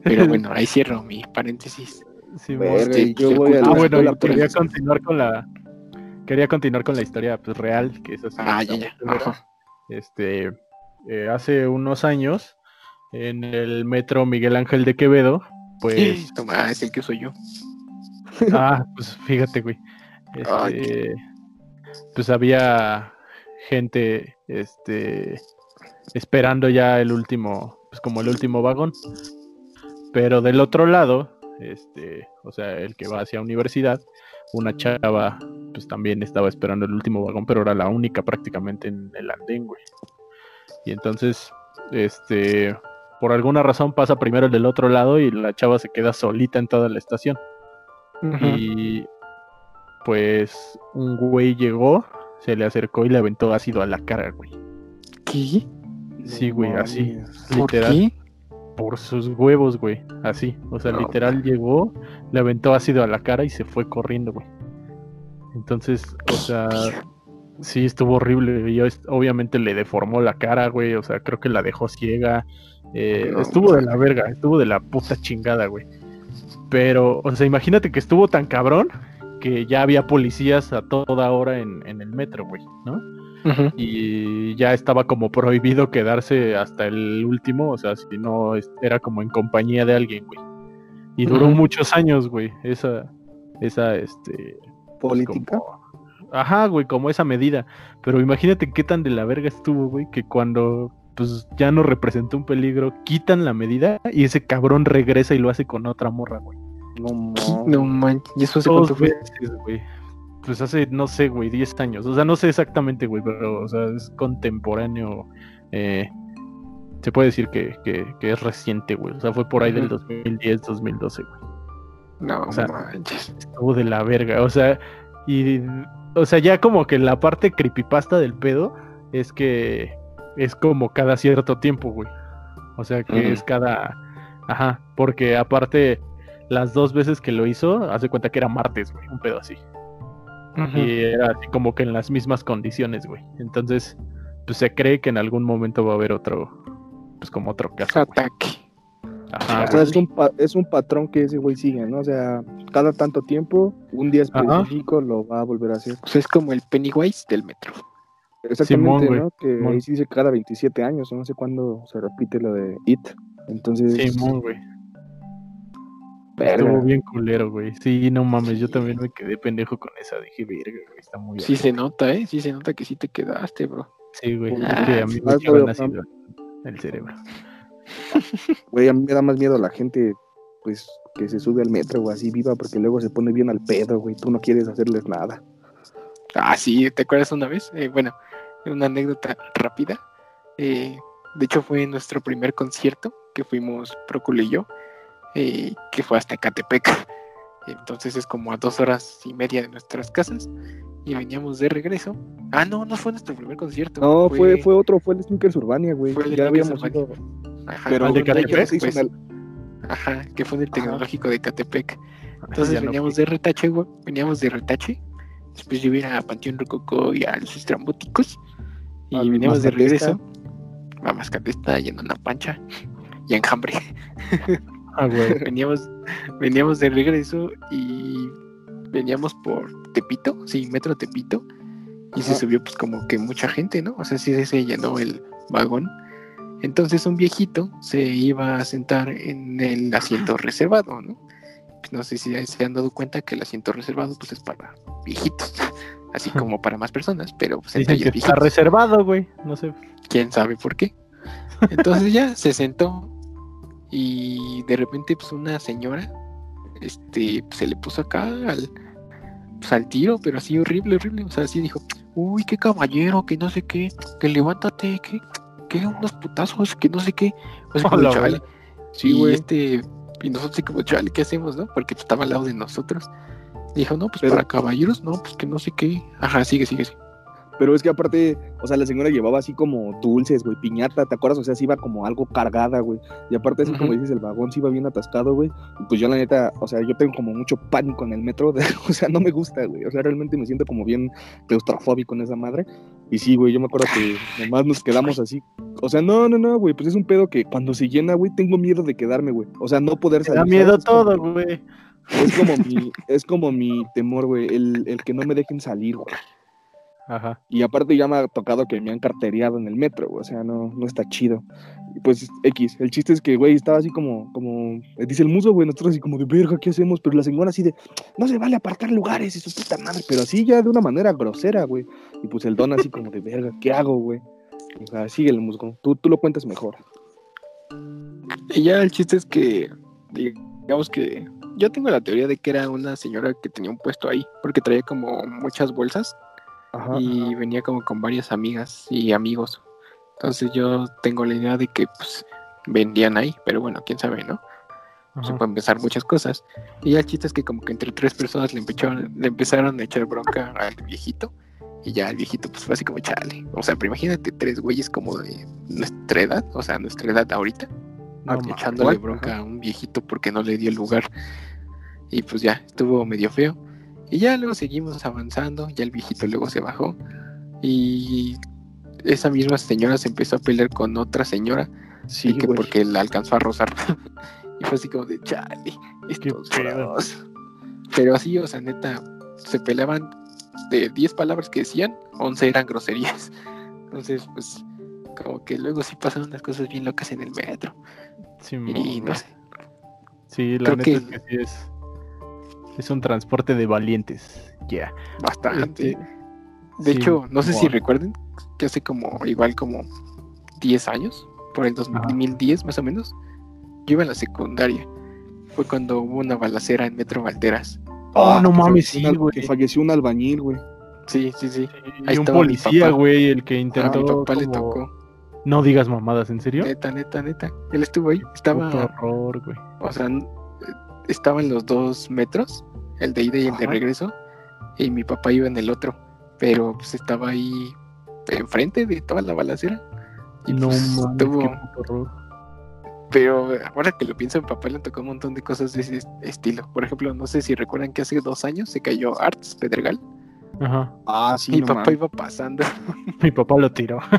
Pero bueno, ahí cierro mi paréntesis. Sí, Verga, este, y yo voy a Ah, bueno, quería continuar con la quería continuar con la historia pues real, que eso sí Ah, ya, ya. Este eh, hace unos años en el metro Miguel Ángel de Quevedo, pues Toma, es el que soy yo. ah, pues fíjate, güey. Este, pues había gente este esperando ya el último, pues como el último vagón. Pero del otro lado, este, o sea, el que va hacia universidad, una chava pues también estaba esperando el último vagón, pero era la única prácticamente en el andén, güey. Y entonces, este, por alguna razón pasa primero el del otro lado y la chava se queda solita en toda la estación. Y pues un güey llegó, se le acercó y le aventó ácido a la cara, güey. ¿Qué? Sí, güey, así, ¿Por literal. qué? Por sus huevos, güey. Así. O sea, No, literal llegó, le aventó ácido a la cara y se fue corriendo, güey. Entonces, o sea, sí estuvo horrible. Yo obviamente le deformó la cara, güey. O sea, creo que la dejó ciega. Eh, No, estuvo de la verga, estuvo de la puta chingada, güey. Pero, o sea, imagínate que estuvo tan cabrón que ya había policías a toda hora en, en el metro, güey, ¿no? Y ya estaba como prohibido quedarse hasta el último, o sea, si no era como en compañía de alguien, güey. Y duró muchos años, güey, esa, esa, este, pues, Política. como- Ajá, güey, como esa medida. Pero imagínate qué tan de la verga estuvo, güey, que cuando pues ya no representó un peligro, quitan la medida y ese cabrón regresa y lo hace con otra morra, güey. No, manches, ¿y eso hace Dos cuánto fue? veces, güey. Pues hace, no sé, güey, 10 años. O sea, no sé exactamente, güey, pero, o sea, es contemporáneo. eh, se puede decir que, que, que es reciente, güey. O sea, fue por ahí del Ujú. 2010, 2012, güey. No, O sea, manches. Estuvo de la verga. O sea, y. O sea, ya como que la parte creepypasta del pedo es que es como cada cierto tiempo, güey. O sea, que es cada. Ajá, porque aparte, las dos veces que lo hizo, hace cuenta que era martes, güey, un pedo así. Y era así como que en las mismas condiciones, güey. Entonces, pues se cree que en algún momento va a haber otro, pues como otro caso. Ataque. Ajá, O sea, es un, pa- es un patrón que ese güey sigue, ¿no? O sea, cada tanto tiempo, un día Ajá. específico lo va a volver a hacer. O sea, es como el Pennywise del metro. Exactamente, güey, ¿no? Que Simón. ahí sí dice cada 27 años, no sé cuándo se repite lo de IT. Entonces, Simón, güey. Verga. Estuvo bien culero, güey. Sí, no mames, yo también me quedé pendejo con esa. Dije, verga, güey, está muy Sí se nota, ¿eh? Sí se nota que sí te quedaste, bro. Sí, güey. Ah, que a mí me ácido en el cerebro. Güey, a mí me da más miedo la gente pues, que se sube al metro o así viva, porque luego se pone bien al pedo, güey. Tú no quieres hacerles nada. Ah, sí, ¿te acuerdas una vez? Eh, bueno, una anécdota rápida. Eh, de hecho, fue nuestro primer concierto que fuimos Procul y yo, eh, que fue hasta Catepec. Entonces es como a dos horas y media de nuestras casas. Y veníamos de regreso. Ah, no, no fue nuestro primer concierto. No, fue, fue otro, fue el Sneakers Urbania, güey. Fue el Ya habíamos ido. Ajá, Pero el de Catepec, después. el- Ajá, que fue en el Ajá. tecnológico de Catepec. Entonces Ya veníamos de retache, güey. Veníamos de retache. Después yo iba a Panteón Rococó y a los estrambóticos. Y veníamos de regreso. A Mascatesta y en una pancha. Y enjambre. Ah, güey. veníamos, veníamos de regreso y veníamos por Tepito, sí, Metro Tepito. Y se Ajá. subió pues como que mucha gente, ¿no? O sea, sí se llenó el vagón. Entonces un viejito se iba a sentar en el asiento reservado, ¿no? Pues, no sé si se han dado cuenta que el asiento reservado pues es para viejitos, así como para más personas, pero pues Dicen que está reservado, güey. No sé. quién sabe por qué. Entonces ya se sentó y de repente pues una señora este pues, se le puso acá al pues, al tiro, pero así horrible, horrible, o sea, así dijo, "Uy, qué caballero, que no sé qué, que levántate, que que unos putazos, que no sé qué." Sea, como, Hola, chale. Sí, y güey. este y nosotros como, "Chale, ¿qué hacemos, no?" Porque pues, estaba al lado de nosotros. Dijo, "No, pues Pero- para caballeros, no, pues que no sé qué." Ajá, sigue, sigue, sigue. Pero es que aparte, o sea, la señora llevaba así como dulces, güey, piñata, ¿te acuerdas? O sea, sí iba como algo cargada, güey. Y aparte, así como dices, el vagón sí iba bien atascado, güey. Y pues yo, la neta, o sea, yo tengo como mucho pánico en el metro. de- o sea, no me gusta, güey. O sea, realmente me siento como bien claustrofóbico en esa madre. Y sí, güey, yo me acuerdo que nomás nos quedamos así. O sea, no, no, no, güey, pues es un pedo que cuando se llena, güey, tengo miedo de quedarme, güey. O sea, no poder salir. da miedo todo, güey. Es como mi, es como mi temor, güey, el, el que no me dejen salir, güey. Ajá. Y aparte ya me ha tocado que me han cartereado en el metro, güey, o sea, no, no está chido. Y pues X, el chiste es que, güey, estaba así como, como, eh, dice el muso, güey, nosotros así como de verga, ¿qué hacemos? Pero la señora así de, no se vale apartar lugares y su puta madre, pero así ya de una manera grosera, güey. Y pues el don así como de verga, ¿qué hago, güey? O sea, sigue el musgo, tú, tú lo cuentas mejor. Y ya el chiste es que, digamos que yo tengo la teoría de que era una señora que tenía un puesto ahí, porque traía como muchas bolsas Ajá. y venía como con varias amigas y amigos. Entonces yo tengo la idea de que pues vendían ahí, pero bueno, quién sabe, ¿no? Se pueden pensar muchas cosas. Y ya el chiste es que como que entre tres personas le empezaron, le empezaron a echar bronca al viejito. Y ya el viejito pues fue así como chale. O sea, pero imagínate tres güeyes como de nuestra edad, o sea, nuestra edad ahorita, No echándole Ajá. bronca a un viejito porque no le dio el lugar. Y pues ya, estuvo medio feo. Y ya luego seguimos avanzando, ya el viejito luego se bajó. Y esa misma señora se empezó a pelear con otra señora, Sí, y que güey. porque la alcanzó a rozar. y fue así como de chale, estos bros". Pero así, o sea, neta, se peleaban de 10 palabras que decían, 11 eran groserías. Entonces, pues, como que luego sí pasan unas cosas bien locas en el metro. Simón, Y no sé. Sí, la Creo neta que- es que sí es. Es un transporte de valientes. Ya. Bastante. Este, De sí, hecho, no sé si recuerden que hace como, igual como 10 años, por el 2010 más o menos, yo iba en la secundaria. Fue cuando hubo una balacera en Metro Valderas. Oh, no mames, sí, un- güey. Que falleció un albañil, güey. Sí, sí, sí. Y Ahí un estaba mi policía, güey, el que A intentó. mi papá le tocó. No digas mamadas, ¿en serio? Neta, neta, neta. Él estuvo ahí. Estaba, horror, güey. o sea, n- eh, estaban los dos metros, el de ida y el de regreso, y mi papá iba en el otro, pero pues estaba ahí enfrente de toda la balacera. Y No pues, tuvo- qué puto horror. Pero ahora que lo pienso, mi papá le tocó un montón de cosas de ese estilo. Por ejemplo, no sé si recuerdan que hace dos años se cayó Arts Pedregal. Ajá. Ah, sí, mi no papá iba pasando. Mi papá lo tiró.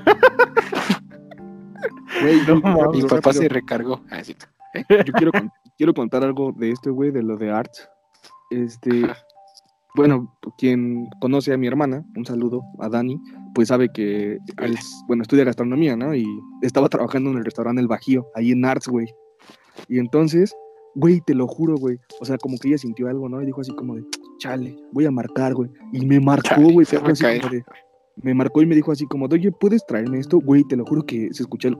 No mi papá se recargó. Ah, sí. Yo quiero, con- quiero contar algo de esto, güey, de lo de Arts. Este, bueno, quien conoce a mi hermana, un saludo a Dani, pues sabe que él, Hola. bueno, estudia gastronomía, ¿no? Y estaba trabajando en el restaurante El Bajío, ahí en Arts, güey. Y entonces, güey, te lo juro, güey. O sea, como que ella sintió algo, ¿no? Y dijo así como de, chale, voy a marcar, güey. Y me marcó, güey. se fue así como de, me marcó y me dijo así como, oye, ¿puedes traerme esto? Güey, te lo juro que se escuchó el...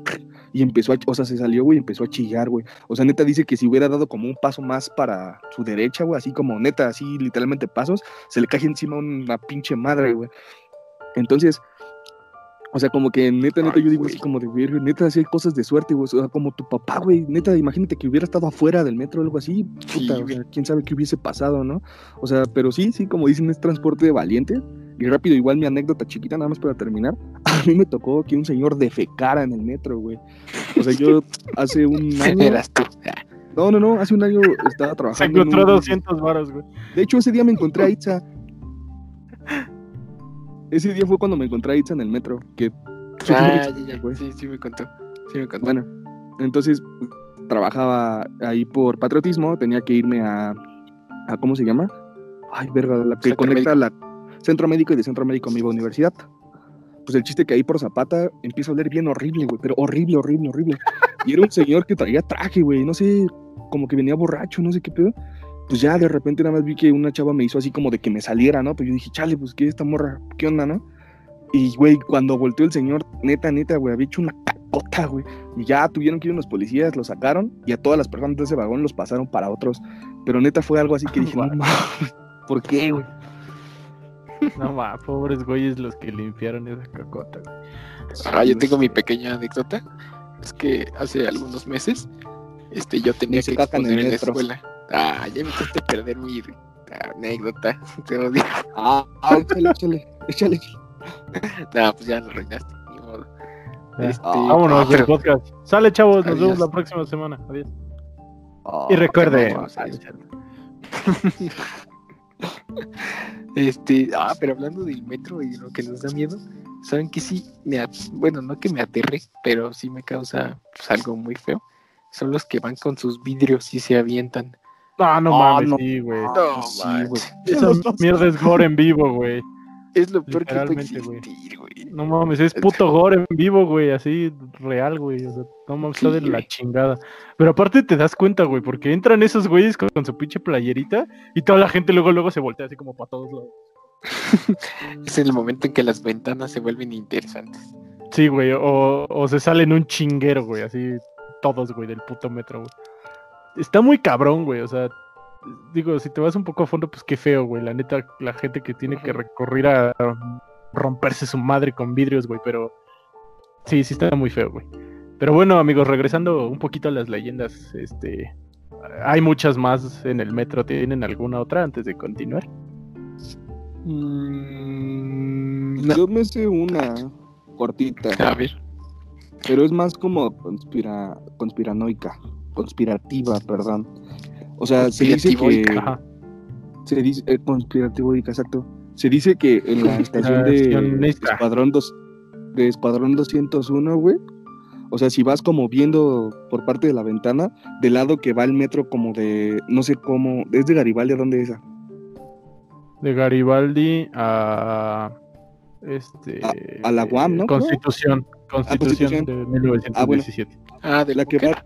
Y empezó a, o sea, se salió, güey, empezó a chillar, güey. O sea, neta dice que si hubiera dado como un paso más para su derecha, güey, así como neta, así literalmente pasos, se le cae encima una pinche madre, güey. Entonces, o sea, como que neta, neta, Ay, yo digo güey. así como de verga, neta, así hay cosas de suerte, güey. O sea, como tu papá, güey, neta, imagínate que hubiera estado afuera del metro o algo así, Sí, puta, o sea, quién sabe qué hubiese pasado, ¿no? O sea, pero sí, sí, como dicen, es transporte de valiente. Y rápido, igual mi anécdota chiquita, nada más para terminar. A mí me tocó que un señor defecara en el metro, güey. O sea, yo hace un año. Eras tú. No, no, no, hace un año estaba Se trabajando. en encontró un- 200 varos, güey. De hecho, ese día me encontré a Itza. Ese día fue cuando me encontré a Itza en el metro. Que Ah, ya, ya. Sí, sí me contó. Sí me contó. Bueno, entonces trabajaba ahí por patriotismo, tenía que irme a, a ¿cómo se llama? Ay, verga, la que Centro conecta la centro médico y de centro médico me iba a universidad. Pues el chiste que ahí por Zapata empieza a oler bien horrible, güey, pero horrible, horrible, horrible. Y era un señor que traía traje, güey, no sé, como que venía borracho, no sé qué pedo. Pues ya de repente nada más vi que una chava me hizo así como de que me saliera, ¿no? Pues yo dije, chale, pues qué esta morra, ¿qué onda, no? Y, güey, cuando volteó el señor, neta, neta, güey, había hecho una cacota, güey. Y ya tuvieron que ir unos policías, lo sacaron y a todas las personas de ese vagón los pasaron para otros. Pero neta fue algo así que dije, no ¿por qué, güey? No ma, pobres güeyes los que limpiaron esa cacota, güey. Ah, yo tengo mi pequeña anécdota. Es que hace algunos meses, este, yo tenía que caca en el exponer en la escuela. Ah, ya me hiciste perder mi anécdota. Te odio. Ah, ah, échale, échale, échale. No, pues ya lo arruinaste. Ni modo. Ya. Este, Vámonos ah, del pero- podcast. Sale, chavos, nos Adiós. vemos la próxima semana. Adiós. Ah, Y adiós. Este, ah, pero hablando del metro y de lo que nos da miedo, ¿saben que sí? Me bueno, no que me aterre, pero sí me causa pues, algo muy feo. Son los que van con sus vidrios y se avientan. No, no Ah, mames, no. sí, güey. No, sí, güey. Esa mierda es gore en vivo, güey. Es lo peor que puede existir, güey. No mames, es puto gore en vivo, güey, así real, güey. O sea, no mames, está de la chingada. Pero aparte te das cuenta, güey, porque entran esos güeyes con, con su pinche playerita y toda la gente luego luego se voltea así como para todos lados. Es el momento en que las ventanas se vuelven interesantes. Sí, güey, o, o se salen un chinguero, güey, así todos, güey, del puto metro, güey. Está muy cabrón, güey, o sea, digo, si te vas un poco a fondo, pues qué feo, güey, la neta, la gente que tiene que recurrir a a romperse su madre con vidrios, güey, pero sí, sí está muy feo, güey. Pero bueno, amigos, regresando un poquito a las leyendas, este, hay muchas más en el metro, ¿tienen alguna otra antes de continuar? Mm, no. Yo me sé una cortita, A ver. pero es más como conspira, conspiranoica, conspirativa, perdón. O sea, se dice que. Ajá. se dice eh, conspirativoica, exacto. Se dice que en la estación de. Escuadrón dos, de Escuadrón 201, güey. O sea, si vas como viendo por parte de la ventana, del lado que va el metro como de, no sé cómo, es de Garibaldi, ¿a dónde es esa? De Garibaldi a. Este. A- a la UAM, ¿no? Constitución. Constitución, Constitución. de 1917. Ah, del La que va.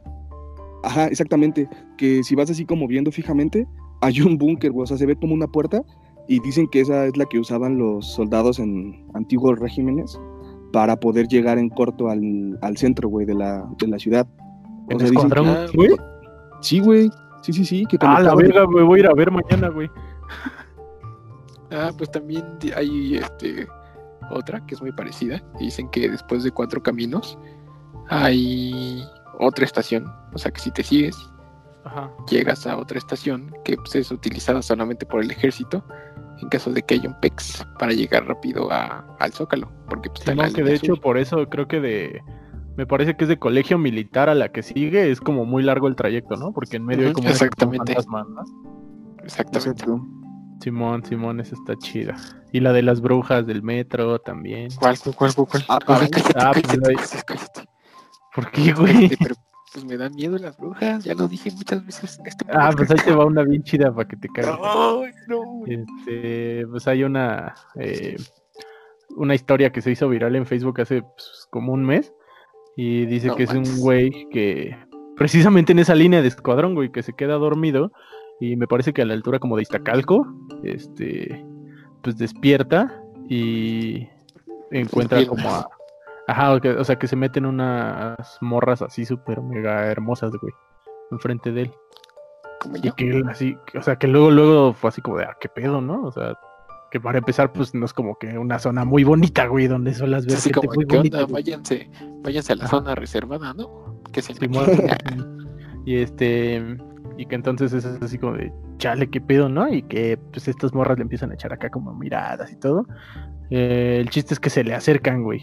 Ajá, exactamente. Que si vas así como viendo fijamente, hay un búnker, güey. O sea, se ve como una puerta y dicen que esa es la que usaban los soldados en antiguos regímenes para poder llegar en corto al, al centro, güey, de la, de la ciudad. ¿En sea, dicen güey? Sí, güey. Sí, sí, sí. Que Ah, la verga, me voy a ir a ver mañana, güey. Ah, pues también hay este otra que es muy parecida. Dicen que después de cuatro caminos hay otra estación. O sea que si te sigues, Ajá. llegas a otra estación que pues, es utilizada solamente por el ejército en caso de que haya un PEX para llegar rápido a- al Zócalo. Porque pues, está en la Simón, que de hecho, por eso creo que de. Me parece que es de colegio militar a la que sigue, es como muy largo el trayecto, ¿no? Porque en medio hay como exactamente. fantasma, ¿no? Exactamente. Simón, Simón, esa está chida. Y la de las brujas del metro también. ¿Cuál, cuál, cuál, cuál? cuál? Ah, ah, cállate, ah, cállate, cállate. ¿Por qué, güey? Este, pero pues me dan miedo las brujas, ya lo dije muchas veces en este Ah, pues ahí te va una bien chida para que te cagues. Ay, no. Este, pues hay una eh, una historia que se hizo viral en Facebook hace pues, como un mes y dice No que es un güey que precisamente en esa línea de escuadrón, güey, que se queda dormido y me parece que a la altura como de Iztacalco, este, pues despierta y encuentra como a... Ajá, o, que- o sea, que se meten unas morras así súper mega hermosas, güey, enfrente de él. Como Y yo. que él así, o sea, que luego, luego fue así como de, ah, qué pedo, ¿no? O sea, que para empezar, pues no es como que una zona muy bonita, güey, donde suelas ver Así gente como, muy ¿qué bonita. onda? güey. Váyanse, váyanse a la Ajá. zona reservada, ¿no? Que se Simón. y este, y que entonces es así como de, chale, qué pedo, ¿no? Y que pues estas morras le empiezan a echar acá como miradas y todo. Eh, el chiste es que se le acercan, güey.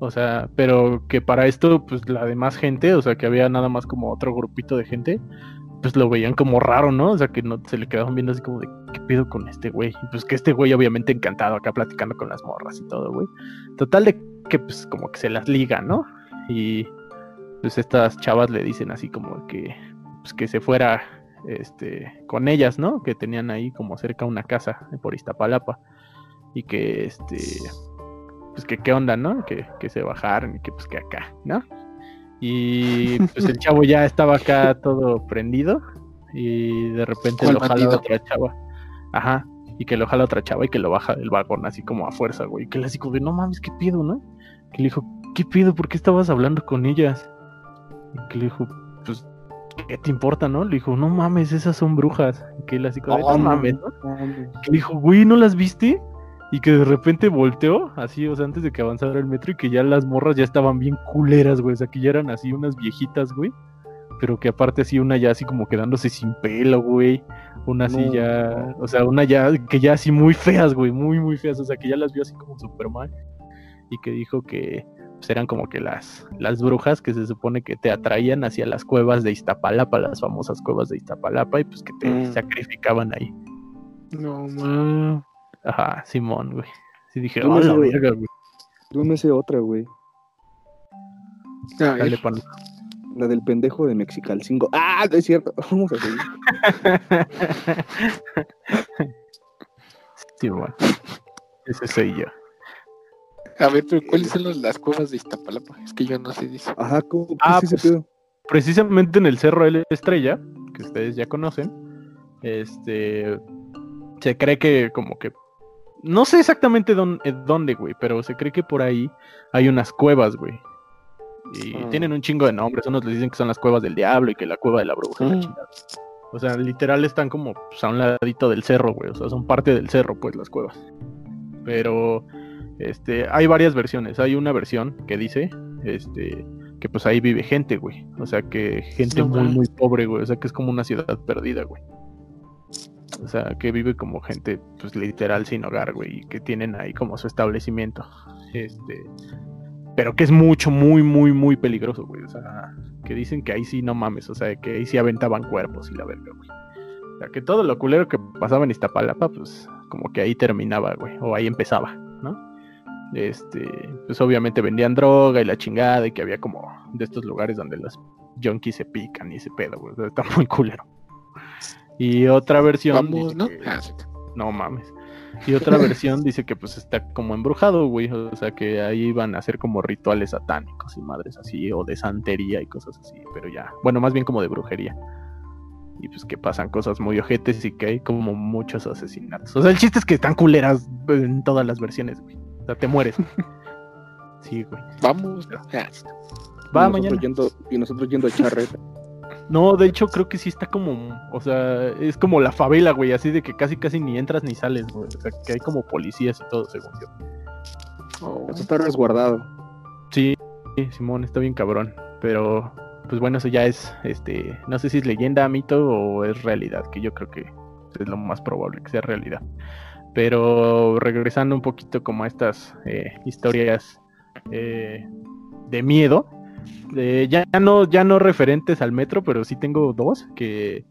O sea, pero que para esto, pues la demás gente, o sea, que había nada más como otro grupito de gente, pues lo veían como raro, ¿no? O sea, que no se le quedaban viendo así como de, ¿qué pedo con este güey? Pues que este güey obviamente encantado acá platicando con las morras y todo, güey. Total de que pues como que se las liga, ¿no? Y pues estas chavas le dicen así como que, pues que se fuera este, con ellas, ¿no? Que tenían ahí como cerca una casa por Iztapalapa. Y que este, pues que qué onda, ¿no? Que, que se bajaron y que pues que acá, ¿no? Y pues el chavo ya estaba acá todo prendido y de repente ¿Cuál lo jala otra chava. Ajá. Y que lo jala otra chava y que lo baja del vagón así como a fuerza, güey. Que le así como de, no mames, ¿qué pido, no? Que le dijo, ¿qué pido? ¿Por qué estabas hablando con ellas? Y que le dijo, pues, ¿qué te importa, no? Le dijo, no mames, esas son brujas. Y que él así como, de, no mames, ¿no? Que le dijo, güey, ¿no las viste? Y que de repente volteó, así, o sea, antes de que avanzara el metro, y que ya las morras ya estaban bien culeras, güey. O sea, que ya eran así unas viejitas, güey. Pero que aparte así una ya así como quedándose sin pelo, güey. Una así No. ya, o sea, una ya, que ya así muy feas, güey, muy, muy feas. O sea, que ya las vio así como súper mal. Y que dijo que pues, eran como que las, las brujas que se supone que te atraían hacia las cuevas de Iztapalapa, las famosas cuevas de Iztapalapa, y pues que te Mm. sacrificaban ahí. No, ma. Ajá, Simón, güey. Sí dije, Yo no sé, la güey. verga, güey. Yo me sé otra, güey. A Dale, ver, pan. La del pendejo de Mexicalcingo. Ah, no es cierto. Vamos a seguir. Simón. Ese soy yo. a ver, pero ¿cuáles son las, las cuevas de Iztapalapa? Es que yo no sé eso. Ajá, ¿cómo qué Ah, es ese pues, pedo? Precisamente en el Cerro de la Estrella, que ustedes ya conocen, este se cree que como que no sé exactamente eh, dónde, güey, pero se cree que por ahí hay unas cuevas, güey. Y Ah. tienen un chingo de nombres, unos les dicen que son las cuevas del diablo y que la cueva de la bruja, la chingada. O sea, literal están como pues, a un ladito del cerro, güey. O sea, son parte del cerro, pues, las cuevas. Pero, este, hay varias versiones. Hay una versión que dice, este, que pues ahí vive gente, güey. O sea, que gente No muy, muy pobre, güey. O sea, que es como una ciudad perdida, güey. O sea, que vive como gente, pues, literal sin hogar, güey. Y que tienen ahí como su establecimiento. Este, pero que es mucho, muy, muy, muy peligroso, güey. O sea, que dicen que ahí sí no mames, o sea, que ahí sí aventaban cuerpos y la verga, güey. O sea, que todo lo culero que pasaba en Iztapalapa, pues como que ahí terminaba, güey, o ahí empezaba, ¿no? Este, pues obviamente vendían droga y la chingada y que había como de estos lugares donde los junkies se pican y ese pedo, güey. O sea, está muy culero. Y otra versión. Vamos, dice ¿no? que- Ah, no mames. Y otra versión dice que pues está como embrujado, güey. O sea, que ahí iban a hacer como rituales satánicos y madres así, o de santería y cosas así. Pero ya, bueno, más bien como de brujería. Y pues que pasan cosas muy ojetes y que hay como muchos asesinatos. O sea, el chiste es que están culeras en todas las versiones, güey. O sea, te mueres. Sí, güey. Vamos. Va y nosotros mañana. Yendo, y nosotros yendo a echar reta. No, de hecho creo que sí está como, o sea, es como la favela, güey, así de que casi casi ni entras ni sales, güey. O sea, que hay como policías y todo, según yo. Oh, Eso está resguardado. Sí, Simón, está bien cabrón. Pero, pues bueno, eso ya es, este, no sé si es leyenda, mito o es realidad, que yo creo que es lo más probable que sea realidad. Pero regresando un poquito como a estas eh, historias eh, de miedo, eh, ya, no, ya no referentes al metro, pero sí tengo dos que,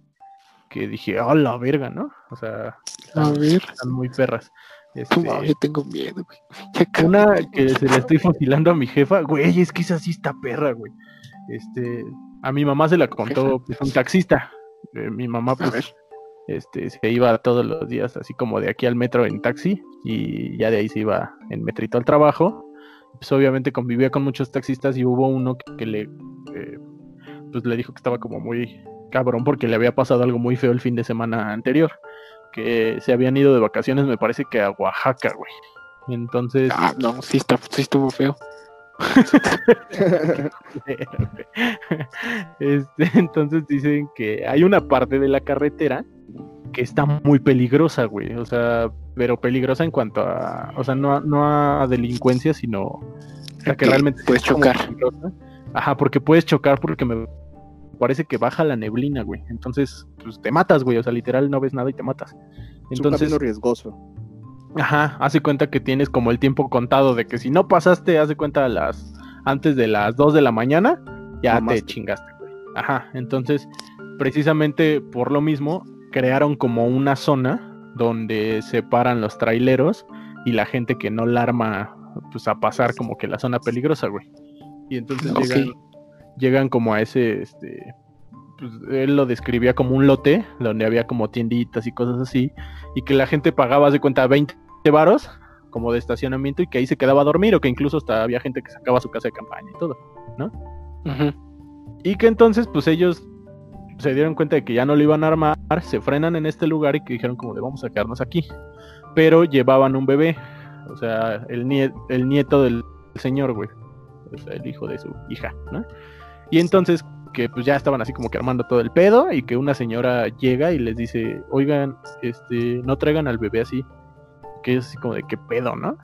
que dije, oh la verga, ¿no? O sea, A están, ver. están muy perras. Este, yo tengo miedo, güey. Una que se la estoy fusilando a mi jefa, güey, es que esa sí está perra, güey. Este, a mi mamá se la contó pues, un taxista. Eh, mi mamá, pues, este, se iba todos los días, así como de aquí al metro en taxi, y ya de ahí se iba en metrito al trabajo. Pues obviamente convivía con muchos taxistas y hubo uno que, que le, eh, pues le dijo que estaba como muy cabrón porque le había pasado algo muy feo el fin de semana anterior, que se habían ido de vacaciones, me parece que a Oaxaca, güey. Entonces, Ah, no, sí, está, sí estuvo feo. este, entonces dicen que hay una parte de la carretera que está muy peligrosa, güey. O sea, pero peligrosa en cuanto a, o sea, no a, no a delincuencia, sino o sea, que realmente puedes chocar. peligrosa. Ajá, porque puedes chocar porque me parece que baja la neblina, güey. Entonces, pues te matas, güey. O sea, literal no ves nada y te matas. Es un Entonces, riesgoso. Ajá, hace cuenta que tienes como el tiempo contado de que si no pasaste, hace cuenta a las antes de las 2 de la mañana, ya Mamaste. te chingaste, güey. Ajá, entonces, precisamente por lo mismo, crearon como una zona donde separan los traileros y la gente que no la arma, pues a pasar como que la zona peligrosa, güey. Y entonces llegan, llegan como a ese, este, pues él lo describía como un lote, donde había como tienditas y cosas así, y que la gente pagaba de cuenta 20 varos como de estacionamiento y que ahí se quedaba a dormir o que incluso hasta había gente que sacaba su casa de campaña y todo. Ujú. Y que entonces pues ellos se dieron cuenta de que ya no lo iban a armar, se frenan en este lugar y que dijeron como de vamos a quedarnos aquí. Pero llevaban un bebé, o sea, el, nie- el nieto del señor, güey. O sea, el hijo de su hija, ¿no? Y entonces que pues ya estaban así como que armando todo el pedo y que una señora llega y les dice, oigan, este, no traigan al bebé así. Que ellos así como de qué pedo, ¿no?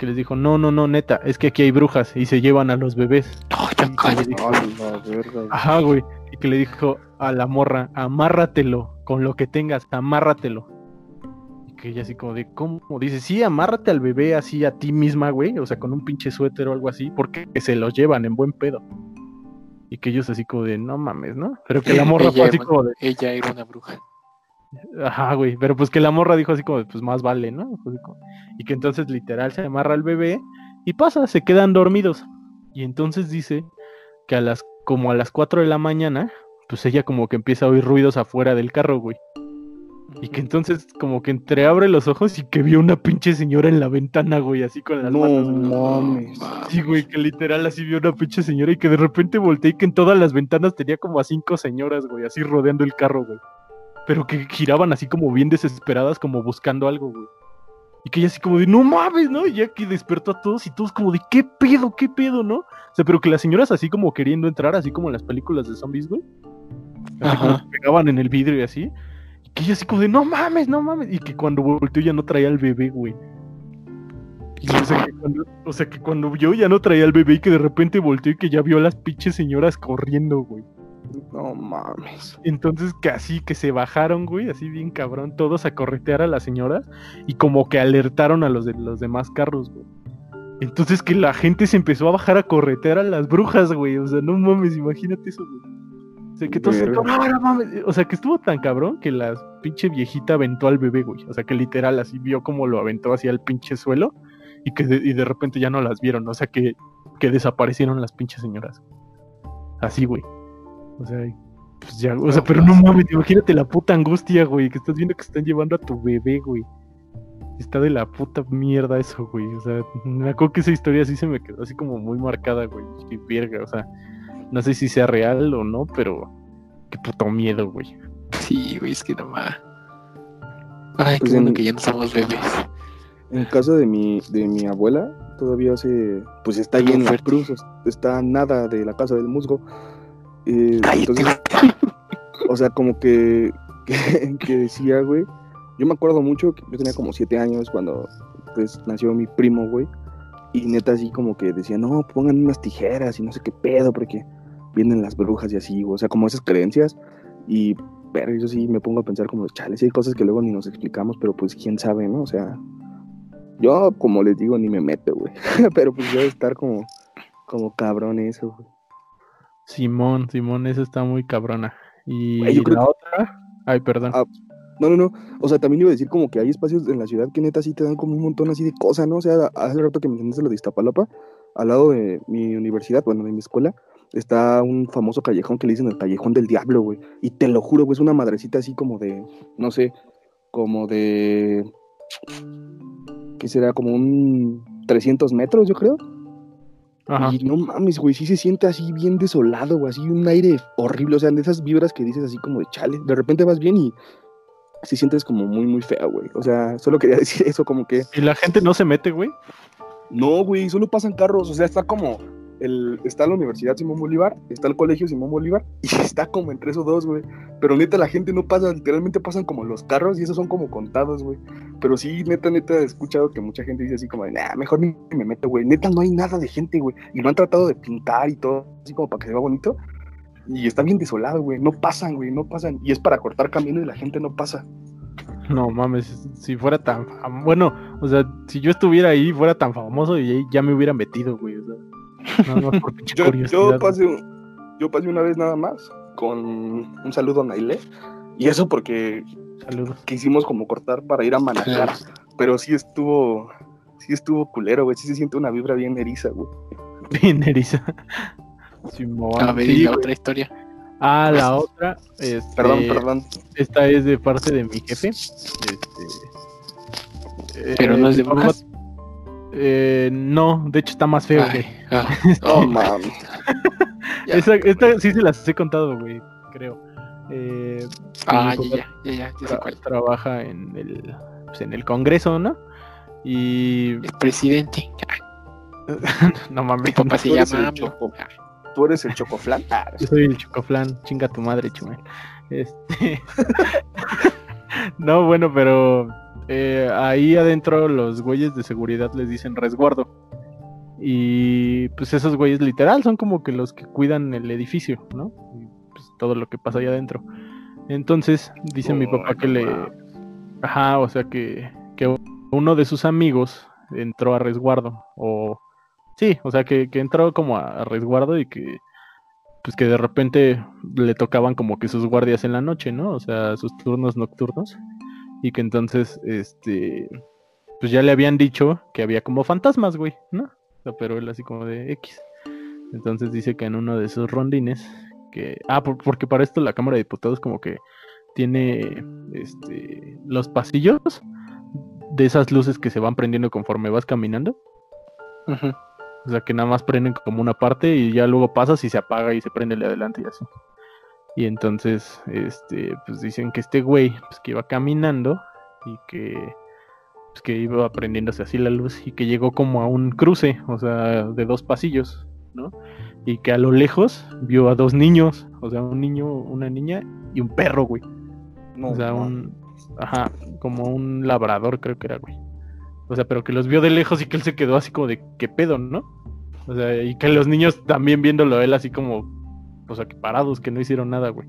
Que les dijo, no, no, no, neta, es que aquí hay brujas y se llevan a los bebés. No, ya cállate. dijo. Ajá, güey. Y que le dijo a la morra, amárratelo con lo que tengas, amárratelo. Y que ella así como de, ¿cómo? Dice, sí, amárrate al bebé así a ti misma, güey. O sea, con un pinche suéter o algo así, porque se los llevan en buen pedo. Y que ellos así como de, no mames, ¿no? Pero que la morra fue así como de, Ella era una bruja. Ajá, güey. Pero pues que la morra dijo así como, pues más vale, ¿no? Y que entonces literal se amarra al bebé y pasa, se quedan dormidos. Y entonces dice que a las, como a las 4 de la mañana, pues ella como que empieza a oír ruidos afuera del carro, güey. Y que entonces como que entreabre los ojos y que vio una pinche señora en la ventana, güey, así con las No manos. mames. Sí, güey, que literal así vio una pinche señora y que de repente volteé y que en todas las ventanas tenía como a cinco señoras, güey, así rodeando el carro, güey. Pero que giraban así como bien desesperadas, como buscando algo, güey. Y que ella así como de, no mames, ¿no? Y ya que despertó a todos y todos como de, ¿qué pedo, qué pedo, no? O sea, pero que las señoras así como queriendo entrar, así como en las películas de zombies, güey. Ajá. pegaban en el vidrio y así. Y que ella así como de, no mames, no mames. Y que cuando volteó ya no traía al bebé, güey. Y, o, sea, que cuando, o sea, que cuando vio ya no traía al bebé y que de repente volteó y que ya vio a las pinches señoras corriendo, güey. No mames. Entonces que así que se bajaron, güey, así bien cabrón, todos a corretear a las señoras y como que alertaron a los de los demás carros, güey. Entonces que la gente se empezó a bajar a corretear a las brujas, güey. O sea, no mames, imagínate eso, güey. O sea, que. "No, no mames". O sea, que estuvo tan cabrón que la pinche viejita aventó al bebé, güey. O sea, que literal así vio como lo aventó hacia el pinche suelo y que de, y de repente ya no las vieron. O sea, que, que desaparecieron las pinches señoras. Así, güey. O sea, pues ya, o sea, pero no mames, imagínate la puta angustia, güey, que estás viendo que están llevando a tu bebé, güey. Está de la puta mierda eso, güey. O sea, me acuerdo que esa historia así se me quedó así como muy marcada, güey. Y verga, o sea, no sé si sea real o no, pero qué puto miedo, güey. Sí, güey, es que no más. Ay, Pues qué bueno en- que ya no somos bebés. En casa de mi, de mi abuela, todavía se. Pues está ahí en la cruz, está nada de la casa del musgo. Eh, entonces, o sea, como que, que, que decía, güey. Yo me acuerdo mucho que yo tenía como siete años cuando pues nació mi primo, güey. Y neta así como que decía, no, pongan unas tijeras y no sé qué pedo, porque vienen las brujas y así, güey. O sea, como esas creencias. Y pero yo sí me pongo a pensar como, chale, sí hay cosas que luego ni nos explicamos, pero pues quién sabe, ¿no? O sea, yo como les digo, ni me meto, güey. pero pues debe estar como, como cabrón eso, güey. Simón, Simón, esa está muy cabrona. Y Güey, yo creo la otra, ay, perdón. Ah, No, no, no. O sea, también iba a decir como que hay espacios en la ciudad que neta sí te dan como un montón así de cosas, ¿no? O sea, hace rato que mencionaste lo de Iztapalapa, al lado de mi universidad, bueno, de mi escuela, está un famoso callejón que le dicen el callejón del diablo, güey. Y te lo juro, güey, es una madrecita así como de, no sé, como de... ¿Qué será? Como un 300 metros, yo creo. Ajá. Y no mames, güey, sí se siente así bien desolado, güey, así un aire horrible, o sea, de esas vibras que dices así como de chale, de repente vas bien y si sientes como muy, muy fea, güey. O sea, solo quería decir eso, como que. Y la gente no se mete, güey. No, güey, solo pasan carros. O sea, está como. El, está la Universidad Simón Bolívar, está el Colegio Simón Bolívar, y está como entre esos dos, güey. Pero neta, la gente no pasa, literalmente pasan como los carros, y esos son como contados, güey. Pero sí, neta, neta, he escuchado que mucha gente dice así como, nah, mejor ni me meto, güey. Neta, no hay nada de gente, güey. Y lo han tratado de pintar y todo, así como para que se vea bonito. Y está bien desolado, güey. No pasan, güey, no pasan. Y es para cortar camino y la gente no pasa. No mames, si fuera tan bueno, o sea, si yo estuviera ahí, fuera tan famoso y ya me hubiera metido, güey. O sea, nada más por pinche Yo, pasé, yo pasé una vez nada más con un saludo a Naile. Y eso porque Saludos. quisimos como cortar para ir a manejar. Pero sí estuvo, sí estuvo culero, güey. Sí se siente una vibra bien eriza, güey. Bien eriza. Simón, A ver, sí, y la güey. otra historia. Ah, la otra. Este, Perdón, perdón. Esta es de parte de mi jefe. Este, Pero no es de. Eh, no, de hecho está más feo, güey. Ah, Oh, mames. ya. Esa- esta sí se las he contado, güey, creo. Eh, ah, ya, ya, ya, ya, sé tra- cuál. trabaja en el, pues, en el Congreso, ¿no? Y El presidente. no mames, Mi papá se llama. Ah, ¿Tú eres el chocoflan? Ah, Yo soy el chocoflan, chinga tu madre, chumel. Este... no, bueno, pero eh, ahí adentro los güeyes de seguridad les dicen resguardo. Y pues esos güeyes literal son como que los que cuidan el edificio, ¿no? Y, pues, todo lo que pasa ahí adentro. Entonces, dice mi papá que le... Ajá, o sea que, que uno de sus amigos entró a resguardo. O... Sí, o sea que, que entró como a resguardo y que pues que de repente le tocaban como que sus guardias en la noche, ¿no? O sea, sus turnos nocturnos. Y que entonces, este, pues ya le habían dicho que había como fantasmas, güey, ¿no? O sea, pero él así como de X. Entonces dice que en uno de esos rondines, que, ah, por- porque para esto la Cámara de Diputados como que tiene, este, los pasillos de esas luces que se van prendiendo conforme vas caminando. O sea, que nada más prenden como una parte y ya luego pasas y se apaga y se prende el de adelante y así. Y entonces, este, pues dicen que este güey, pues que iba caminando y que, pues que iba prendiéndose así la luz y que llegó como a un cruce, o sea, de dos pasillos, ¿no? Y que a lo lejos vio a dos niños, o sea, un niño, una niña y un perro, güey. No, O sea, un, ajá, como un labrador creo que era, güey. O sea, pero que los vio de lejos y que él se quedó así como de, ¿qué pedo, no? O sea, y que los niños también viéndolo a él así como, o sea, que parados, que no hicieron nada, güey.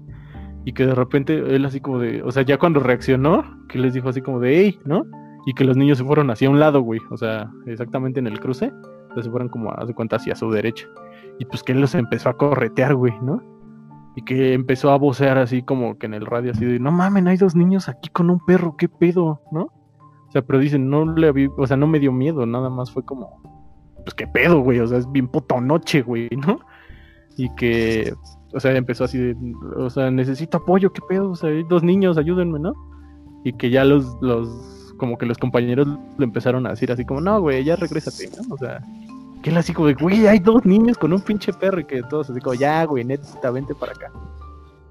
Y que de repente él así como de, o sea, ya cuando reaccionó, que les dijo así como de, hey, ¿no? Y que los niños se fueron hacia un lado, güey. O sea, exactamente en el cruce. Entonces se fueron como, a cuenta, hacia su derecha. Y pues que él los empezó a corretear, güey, ¿no? Y que empezó a vocear así como que en el radio, así de, no mamen, hay dos niños aquí con un perro, ¿qué pedo? ¿No? O sea, pero dicen, no le había, o sea, no me dio miedo, nada más fue como, pues qué pedo, güey, o sea, es bien puta noche, güey, ¿no? Y que, o sea, empezó así de, o sea, necesito apoyo, qué pedo, o sea, hay dos niños, ayúdenme, ¿no? Y que ya los, los, como que los compañeros le empezaron a decir así como, no, güey, ya regrésate, ¿no? O sea, que él así como de, güey, hay dos niños con un pinche perro y que todos así como, ya, güey, neta, vente para acá.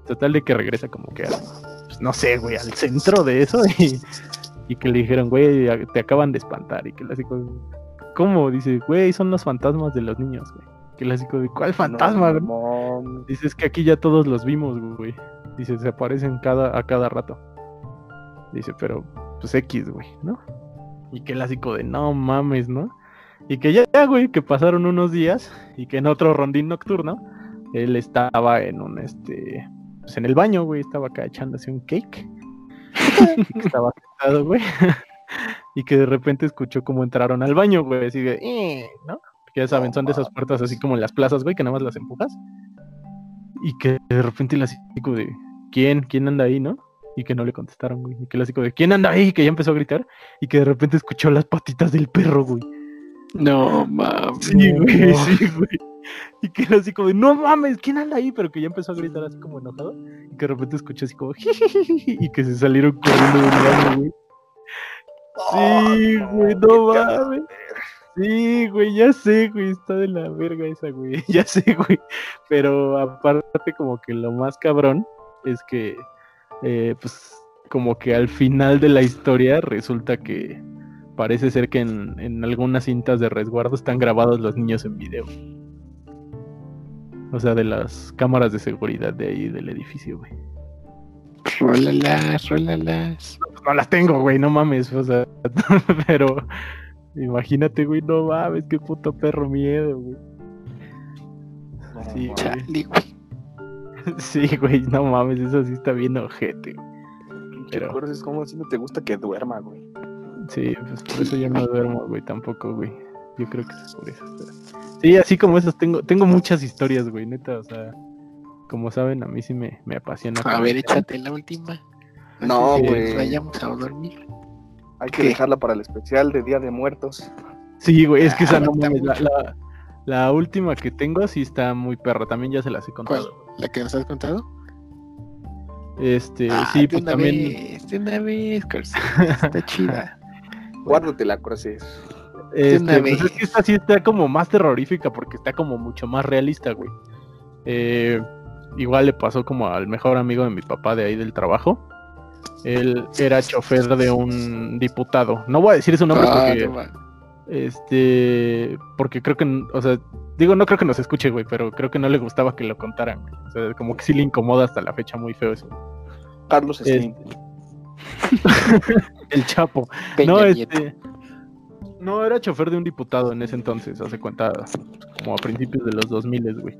Total de que regresa como que, pues, no sé, güey, al centro de eso y, y que le dijeron, güey, te acaban de espantar y que él así como, ¿cómo? Dice, güey, son los fantasmas de los niños, güey. Que él así como, de, ¿cuál fantasma? No, mames. Dice, es que aquí ya todos los vimos, güey. Dice, se aparecen cada, a cada rato. Dice, pero, pues X, güey, ¿no? Y que como de, no mames, ¿no? Y que ya, ya, güey, que pasaron unos días y que en otro rondín nocturno, él estaba en un, este, pues en el baño, güey, estaba acá echándose un cake. estaba sentado, güey. y que de repente escuchó cómo entraron al baño, güey, así de, "Eh", ¿no? Que ya saben, son de esas puertas así como en las plazas, güey, que nada más las empujas. Y que de repente así como de, ¿quién? ¿Quién anda ahí, no? Y que no le contestaron, güey. Y que así como de, ¿quién anda ahí? Que ya empezó a gritar. Y que de repente escuchó las patitas del perro, güey. No, mames. Sí, güey, sí, güey. Y que era así como de, no mames, ¿quién anda ahí? Pero que ya empezó a gritar así como enojado. Y que de repente escuchó así como, y que se salieron corriendo del baño, güey. Sí, güey, no mames. Sí, güey, ya sé, güey, está de la verga esa, güey. Ya sé, güey. Pero aparte como que lo más cabrón es que, eh, pues, como que al final de la historia resulta que parece ser que en, en algunas cintas de resguardo están grabados los niños en video. O sea, de las cámaras de seguridad de ahí del edificio, güey. Rólalas, rólalas. No las tengo, güey, no mames, o sea, pero imagínate, güey, no mames, qué puto perro miedo, güey. Sí, güey. Chale, güey. Sí, güey, no mames, eso sí está bien ojete. güey. ¿Qué Pero- acuerdas? Es como si no te gusta que duerma, güey. Sí, pues por eso yo no duermo, güey, tampoco, güey. Yo creo que es por eso. pero- Sí, así como esas, tengo, tengo muchas historias, güey, neta, o sea, como saben, a mí sí me, me apasiona. A ver, échate la última. No, güey. Vayamos a dormir. Hay que ¿Qué? dejarla para el especial de Día de Muertos. Sí, güey, es que esa Ah, no mames, la, la, la última que tengo sí está muy perra, también ya se las he contado. ¿La que nos has contado? Este, Ah, sí, de pues una también. vez, de una vez, Carson. Está chida. Guárdatela, Croces. Este, pues es que esta sí está como más terrorífica porque está como mucho más realista, güey. Eh, igual le pasó como al mejor amigo de mi papá de ahí del trabajo. Él era chofer de un diputado. No voy a decir su nombre Ah, porque, no este, porque creo que, o sea, digo, no creo que nos escuche, güey, pero creo que no le gustaba que lo contaran. güey. O sea, como que sí le incomoda hasta la fecha muy feo eso. Carlos Es- Slim. El Chapo. Peña no, Nieto. este. No, era chofer de un diputado en ese entonces, hace cuenta, como a principios de los 2000, güey.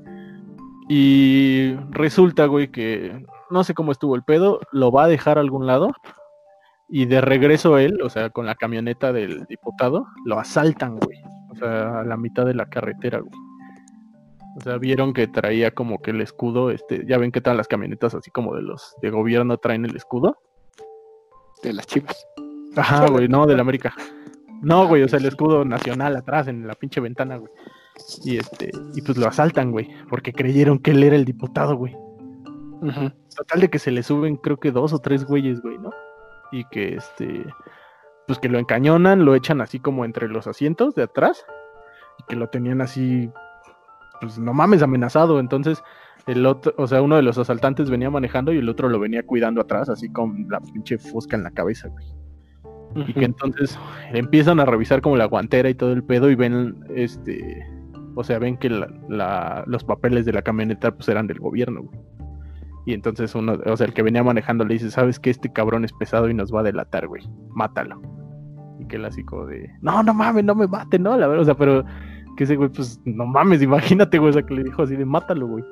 Y resulta, güey, que no sé cómo estuvo el pedo, lo va a dejar a algún lado. Y de regreso él, o sea, con la camioneta del diputado, lo asaltan, güey. O sea, a la mitad de la carretera, güey. O sea, vieron que traía como que el escudo, este, ya ven que todas las camionetas así como de los de gobierno traen el escudo. De las chivas. Ajá, güey, no, del América. No, güey, o sea, el escudo nacional atrás en la pinche ventana, güey. Y este, y pues lo asaltan, güey, porque creyeron que él era el diputado, güey. Total de que se le suben, creo que dos o tres güeyes, güey, ¿no? Y que este, pues que lo encañonan, lo echan así como entre los asientos de atrás y que lo tenían así, pues no mames, amenazado. Entonces, el otro, o sea, uno de los asaltantes venía manejando y el otro lo venía cuidando atrás, así con la pinche fusca en la cabeza, güey. Y que entonces empiezan a revisar como la guantera y todo el pedo y ven, este, o sea, ven que la- la- los papeles de la camioneta pues eran del gobierno, güey. Y entonces uno, o sea, el que venía manejando le dice, sabes que este cabrón es pesado y nos va a delatar, güey, mátalo. Y que él así como de, no, no mames, no me mate, no, la verdad, o sea, pero que ese güey, pues, no mames, imagínate, güey, o sea, que le dijo así de, mátalo, güey.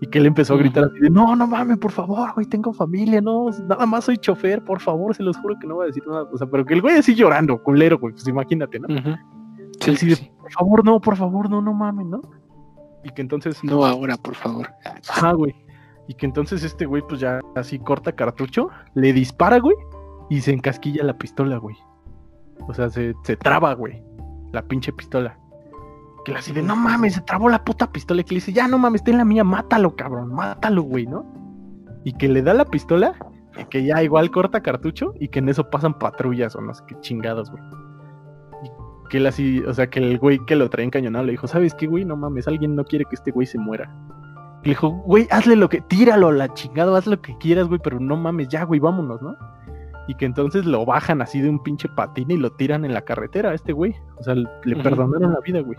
Y que él empezó a gritar así de, no, no mames, por favor, güey, tengo familia, no, nada más soy chofer, por favor, se los juro que no voy a decir nada. O sea, pero que el güey así llorando, culero, güey, pues imagínate, ¿no? Ujú. Él Sí, sí de, sí. por favor, no, por favor, no, no mames, ¿no? Y que entonces, No ahora, por favor. ajá, güey. Y que entonces este güey, pues ya así corta cartucho, le dispara, güey, y se encasquilla la pistola, güey. O sea, se, se traba, güey, la pinche pistola. Que le así de, no mames, se trabó la puta pistola. Y que le dice, ya no mames, ten la mía, mátalo, cabrón, mátalo, güey, ¿no? Y que le da la pistola, y que ya igual corta cartucho, y que en eso pasan patrullas o no sé qué chingados, güey. Y que él así, o sea, que el güey que lo traía encañonado le dijo, ¿sabes qué, güey? No mames, alguien no quiere que este güey se muera. Le dijo, güey, hazle lo que, tíralo a la chingada, haz lo que quieras, güey, pero no mames, ya, güey, vámonos, ¿no? Y que entonces lo bajan así de un pinche patín y lo tiran en la carretera a este güey. O sea, le perdonaron la vida, güey.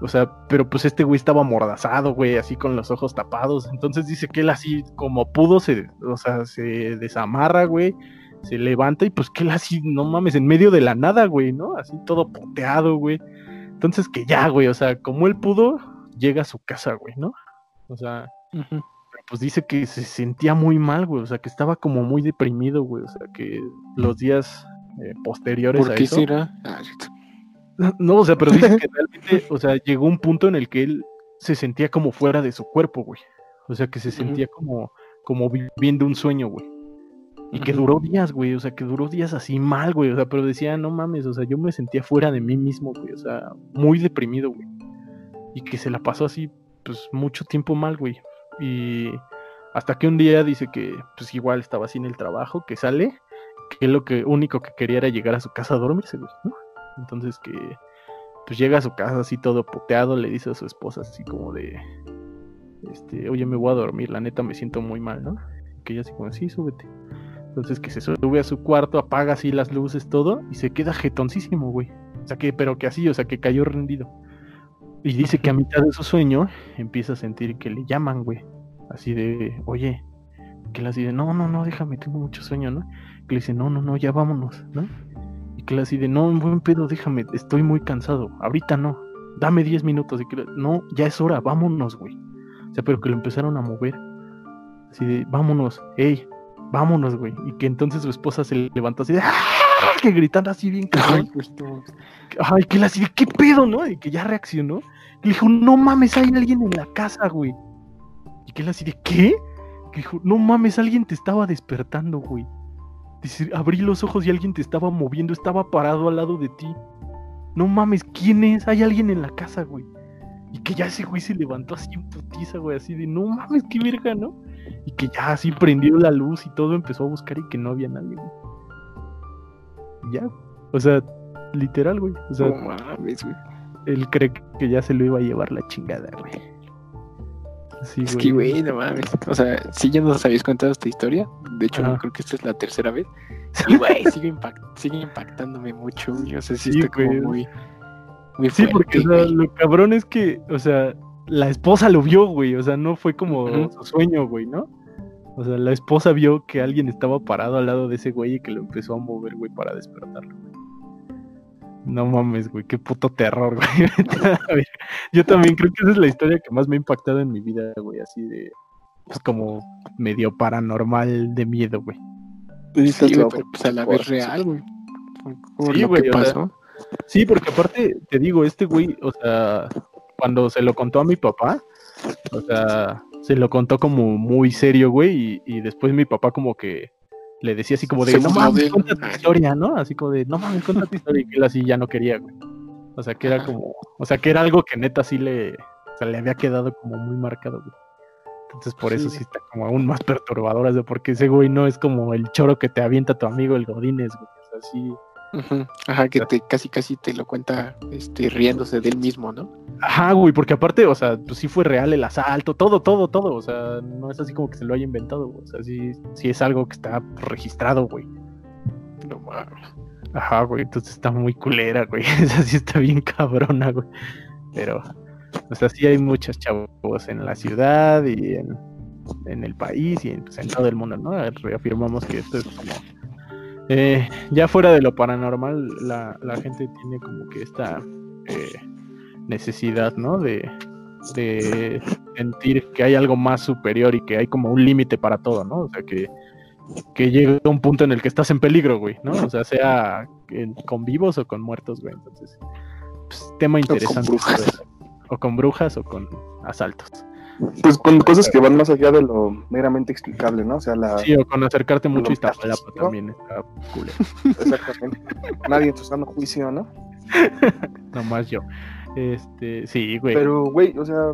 O sea, pero pues este güey estaba amordazado, güey, así con los ojos tapados. Entonces dice que él así como pudo, se, o sea, se desamarra, güey, se levanta y pues que él así, no mames, en medio de la nada, güey, ¿no? Así todo poteado, güey. Entonces que ya, güey, o sea, como él pudo, llega a su casa, güey, ¿no? O sea, pero pues dice que se sentía muy mal, güey, o sea, que estaba como muy deprimido, güey, o sea, que los días eh, posteriores ¿Por a qué eso... será? Ah, No, o sea, pero dice que realmente, o sea, llegó un punto en el que él se sentía como fuera de su cuerpo, güey. O sea, que se sentía como, como viviendo un sueño, güey. Y que duró días, güey. O sea, que duró días así mal, güey. O sea, pero decía, no mames, o sea, yo me sentía fuera de mí mismo, güey. O sea, muy deprimido, güey. Y que se la pasó así, pues, mucho tiempo mal, güey. Y hasta que un día dice que, pues, igual estaba así en el trabajo, que sale, que lo que único que quería era llegar a su casa a dormirse, güey, ¿no? Entonces que pues llega a su casa así todo puteado, le dice a su esposa así como de este, oye, me voy a dormir, la neta me siento muy mal, ¿no? Que ella así como, sí, súbete. Entonces que se sube a su cuarto, apaga así las luces, todo, y se queda jetoncísimo, güey. O sea que, pero que así, o sea que cayó rendido. Y dice que a mitad de su sueño empieza a sentir que le llaman, güey. Así de, oye, que le así de, no, no, no, déjame, tengo mucho sueño, ¿no? Que le dice, no, no, no, ya vámonos, ¿no? Y que le así de, no, buen pedo, déjame, estoy muy cansado, ahorita no, dame 10 minutos. Y que, no, ya es hora, vámonos, güey. O sea, pero que lo empezaron a mover. Así de, vámonos, hey, vámonos, güey. Y que entonces su esposa se levantó así de, ¡ah! que gritando así bien cabrón. Ay, que le así de, ¿qué pedo, no? Y que ya reaccionó. Y le dijo, no mames, hay alguien en la casa, güey. Y que él así de, ¿qué? Que dijo, no mames, alguien te estaba despertando, güey. Dice, abrí los ojos y alguien te estaba moviendo, estaba parado al lado de ti. No mames, ¿quién es? Hay alguien en la casa, güey. Y que ya ese güey se levantó así en putiza, güey, así de, no mames, qué verga, ¿no? Y que ya así prendió la luz y todo, empezó a buscar y que no había nadie, güey. Ya, o sea, literal, güey. O sea, No mames, güey. él cree que ya se lo iba a llevar la chingada, güey. Sí, Es que, güey, no mames. O sea, si ya nos habéis contado esta historia. De hecho, Ajá. creo que esta es la tercera vez. Y, güey, sigue, impact- sigue impactándome mucho, güey. O sea, sí, Sí, está como muy. Muy Sí, porque o sea, güey. lo cabrón es que, o sea, la esposa lo vio, güey. O sea, no fue como Ujú. su sueño, güey, ¿no? O sea, la esposa vio que alguien estaba parado al lado de ese güey y que lo empezó a mover, güey, para despertarlo. güey. No mames, güey, qué puto terror, güey. A ver, Yo también creo que esa es la historia que más me ha impactado en mi vida, güey, así de, pues como medio paranormal de miedo, güey. Sí, güey, pero pues a la vez real, güey. Sí, güey, que o sea, pasó. Sí, porque aparte, te digo, este güey, o sea, cuando se lo contó a mi papá, o sea, se lo contó como muy serio, güey, y, y después mi papá como que le decía así como de, Se no de mames, él". cuenta tu historia, ¿no? Así como de, no mames, cuenta tu historia, y él así ya no quería, güey. O sea, que era como, o sea, que era algo que neta sí le, o sea, le había quedado como muy marcado, güey. Entonces por eso Sí. está como aún más perturbadora, o sea, porque ese güey no es como el choro que te avienta tu amigo el Godínez, güey. O sea, sí, Ajá, que te casi casi te lo cuenta este riéndose de él mismo, ¿no? Ajá, güey, porque aparte, o sea, pues sí fue real el asalto, todo, todo, todo. O sea, no es así como que se lo haya inventado, güey. O sea, sí, sí es algo que está registrado, güey. No mames. Ajá, güey, entonces está muy culera, güey. Esa sí está bien cabrona, güey. Pero, o sea, sí hay muchos chavos en la ciudad y en, en el país y en, pues, en todo el mundo, ¿no? Reafirmamos que esto es como... eh, ya fuera de lo paranormal, la, la gente tiene como que esta eh, necesidad, ¿no? De, de sentir que hay algo más superior y que hay como un límite para todo, ¿no? O sea, que, que llega un punto en el que estás en peligro, güey, ¿no? O sea, sea en- con vivos o con muertos, güey. Entonces, pues, tema interesante. brujas. O con brujas o con asaltos. Pues con cosas que van más allá de lo meramente explicable, ¿no? O sea, la... Sí, o con acercarte mucho Lo Iztapalapa metafísico. también está cool. Exactamente. Nadie su sano juicio, ¿no? Nomás yo. Este, sí, güey. Pero, güey, o sea,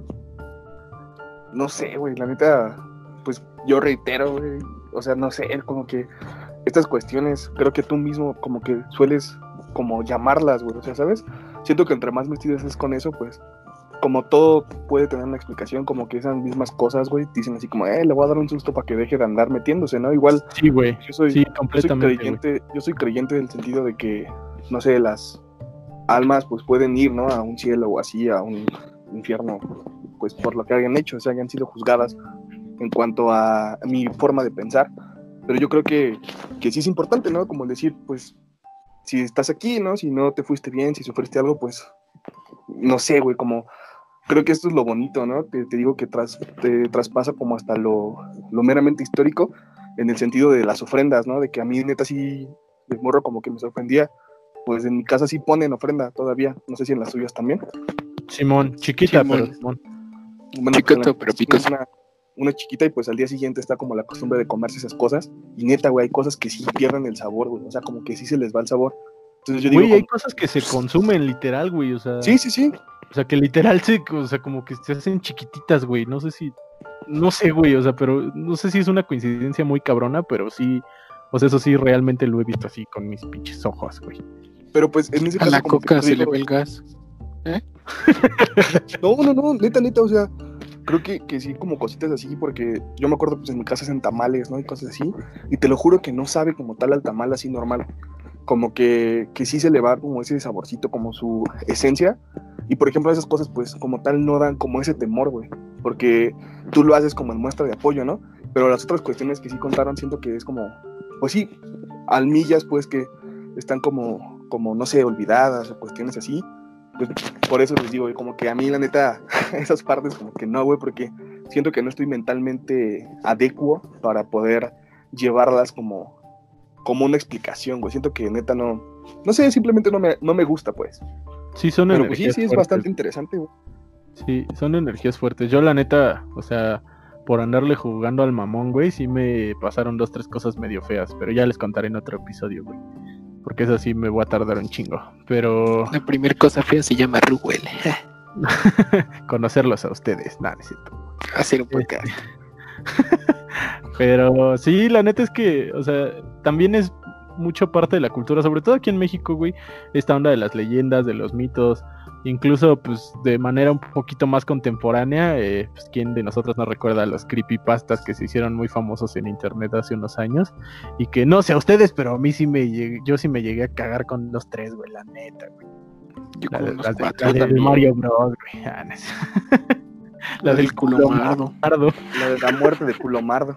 no sé, güey, la neta, pues yo reitero, güey, o sea, no sé, como que estas cuestiones, creo que tú mismo como que sueles como llamarlas, güey, o sea, ¿sabes? Siento que entre más metido es con eso, pues, como todo puede tener una explicación, como que esas mismas cosas, güey, dicen así como, eh, le voy a dar un susto para que deje de andar metiéndose, ¿no? Igual Sí, güey. yo soy, Sí, yo soy completamente. creyente, yo soy creyente del sentido de que, no sé, las almas pues pueden ir, ¿no? A un cielo o así, a un infierno, pues por lo que hayan hecho, o sea, hayan sido juzgadas en cuanto a mi forma de pensar. Pero yo creo que, que sí es importante, ¿no? Como decir, pues, si estás aquí, ¿no? Si no te fuiste bien, si sufriste algo, pues, no sé, güey, como... Creo que esto es lo bonito, ¿no? Te, te digo que tras, te traspasa como hasta lo, lo meramente histórico, en el sentido de las ofrendas, ¿no? De que a mí neta sí, de morro como que me sorprendía. Pues en mi casa sí ponen ofrenda todavía, no sé si en las suyas también. Simón, chiquita, Simón. pero Simón. Bueno, Chiquito, pues, la- pero picoso. Una, una chiquita y pues al día siguiente está como la costumbre de comerse esas cosas. Y neta, güey, hay cosas que sí pierden el sabor, güey. O sea, como que sí se les va el sabor. Entonces yo digo, Güey, hay como- cosas que se consumen literal, güey. O sea, sí, sí, sí. o sea, que literal se, o sea, como que se hacen chiquititas, güey. No sé si, no sé, güey, o sea, pero no sé si es una coincidencia muy cabrona, pero sí, o sea, eso sí realmente lo he visto así con mis pinches ojos, güey. Pero pues en ese A caso. la como que coca se le digo, ve el gas. No, no, no, neta, neta, o sea, creo que, que sí, como cositas así, porque yo me acuerdo, pues en mi casa hacen tamales, ¿no? Y cosas así, y te lo juro que no sabe como tal al tamal así normal. Como que, que sí se le va como ese saborcito, como su esencia. Y por ejemplo, esas cosas, pues como tal, no dan como ese temor, güey. Porque tú lo haces como en muestra de apoyo, ¿no? Pero las otras cuestiones que sí contaron, siento que es como, pues sí, almillas, pues que están como, como no sé, olvidadas o cuestiones así. Pues por eso les digo, güey, como que a mí la neta, esas partes como que no, güey, porque siento que no estoy mentalmente adecuo para poder llevarlas como, como una explicación, güey. Siento que neta no, no sé, simplemente no me, no me gusta, pues. Sí, son Pero pues sí, energías sí, es fuertes. bastante interesante, güey. Sí, son energías fuertes. Yo, la neta, o sea, por andarle jugando al mamón, güey, sí me pasaron dos, tres cosas medio feas. Pero ya les contaré en otro episodio, güey. Porque eso sí me voy a tardar un chingo. Pero La primera cosa fea se llama Ruwell. conocerlos a ustedes, nada, es cierto. Hacer un podcast. Pero sí, la neta es que, o sea, también es mucho parte de la cultura, sobre todo aquí en México, güey, esta onda de las leyendas, de los mitos, incluso pues de manera un poquito más contemporánea, eh, pues quién de nosotros no recuerda los creepypastas que se hicieron muy famosos en internet hace unos años y que no sé a ustedes, pero a mí sí me llegué, yo sí me llegué a cagar con los tres, güey, la neta, güey. Yo La, con de- la. Mario Bros, güey. ah, no La del culomardo. Calamardo. La de la muerte de Culomardo.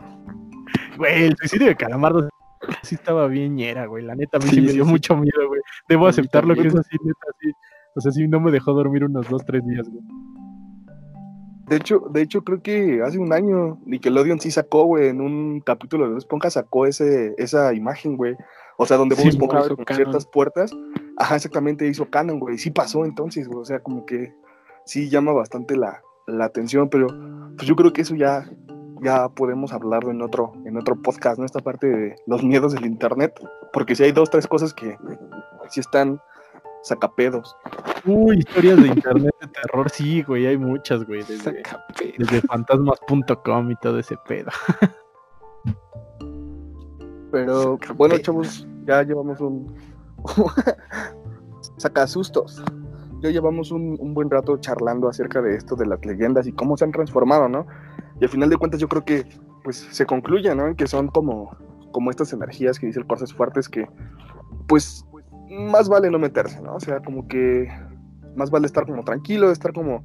Güey, el suicidio de Calamardo sí estaba bien ñera, güey. La neta, a mí sí, Sí, me dio sí. mucho miedo, güey. Debo aceptarlo que también. eso sí, neta, sí. O sea, sí no me dejó dormir unos dos, tres días, güey. De hecho, de hecho, creo que hace un año Nickelodeon sí sacó, güey, en un capítulo de Bob Esponja sacó ese, esa imagen, güey. O sea, donde Bob Sí, Esponja abre ciertas puertas. Ajá, exactamente, hizo canon, güey. Sí pasó entonces, güey. O sea, como que sí llama bastante la, la atención, pero pues yo creo que eso ya, ya podemos hablarlo en otro, en otro podcast, ¿no? Esta parte de los miedos del internet. Porque si hay dos, tres cosas que sí están sacapedos. Uy, historias de internet de terror, sí, güey, hay muchas, güey. Desde, desde fantasmas.com y todo ese pedo. Pero bueno, chavos, ya llevamos un. Saca sustos. Ya llevamos un, un buen rato charlando acerca de esto, de las leyendas y cómo se han transformado, ¿no? Y al final de cuentas, yo creo que pues se concluye, ¿no? Que son como, como estas energías que dice el Corses Fuertes que, pues, más vale no meterse, ¿no? O sea, como que más vale estar como tranquilo, estar como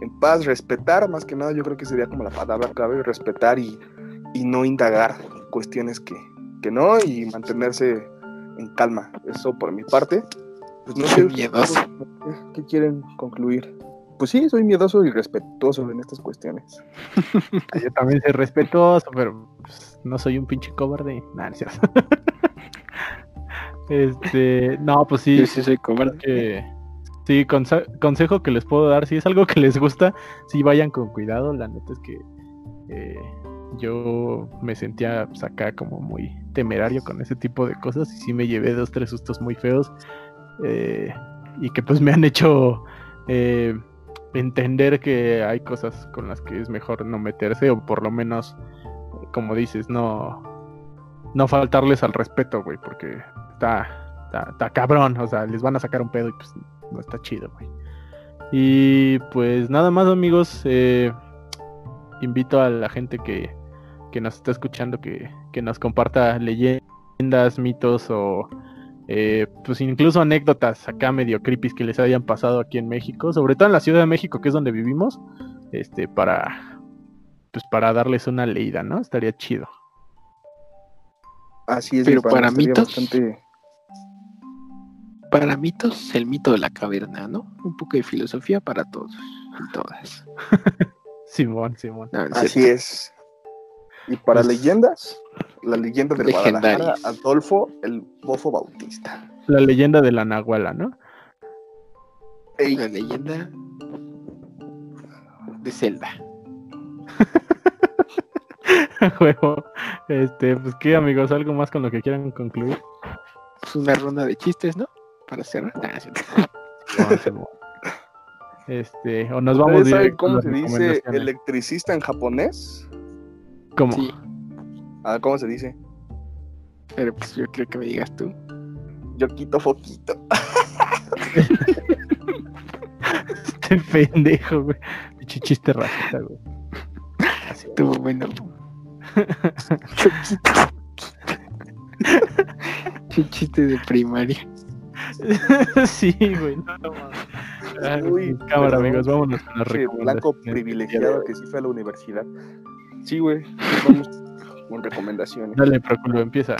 en paz, respetar, más que nada, yo creo que sería como la palabra clave, respetar y, y no indagar cuestiones que, que no y mantenerse en calma. Eso por mi parte. Pues no sé, Miedoso. ¿qué, qué quieren concluir? Pues sí, soy miedoso y respetuoso en estas cuestiones. Yo también soy respetuoso, pero pues, no soy un pinche cobarde. Nah, no es este, no, pues sí. Yo sí soy cobarde. que sí, conse- consejo que les puedo dar, si es algo que les gusta, sí vayan con cuidado, la neta es que eh, yo me sentía pues, acá como muy temerario con ese tipo de cosas y sí me llevé dos, tres sustos muy feos eh, y que pues me han hecho eh, entender que hay cosas con las que es mejor no meterse o por lo menos, como dices, no, no faltarles al respeto, güey, porque está, está, está cabrón, o sea, les van a sacar un pedo y pues no está chido, güey. Y pues nada más, amigos, eh, invito a la gente que, que nos está escuchando que, que nos comparta leyendas, mitos o eh, pues incluso anécdotas acá medio creepy que les hayan pasado aquí en México, sobre todo en la Ciudad de México, que es donde vivimos, este, para pues para darles una leída, ¿no? Estaría chido. Así es, Pero para mitos, bastante- Para mitos, el mito de la caverna, ¿no? Un poco de filosofía para todos y todas. Simón, Simón. No, Así cierto. es. Y para Pues- leyendas, la leyenda del Guadalajara. Adolfo el Bofo Bautista. La leyenda de la Nahuala, ¿no? Ey, La leyenda de Zelda. Juego. Este, pues qué amigos, algo más con lo que quieran concluir. Pues una ronda de chistes, ¿no? Para cerrar. Nah, no. Simón, Simón. Este, o nos vamos ¿Ustedes saben cómo se dice electricista en japonés? ¿Cómo? Sí, Ah, ¿cómo se dice? pero pues yo creo que me digas tú. Yo quito foquito. Este pendejo, güey. Pinche chiste racista, güey. Así, Estuvo bueno. Qué chiste de primaria. sí, güey. No, no. Ay, Uy, cámara, amigos, vámonos con las blanco privilegiado que sí fue a la universidad. Sí, güey. Vamos con recomendaciones. Dale, Proculo, empieza.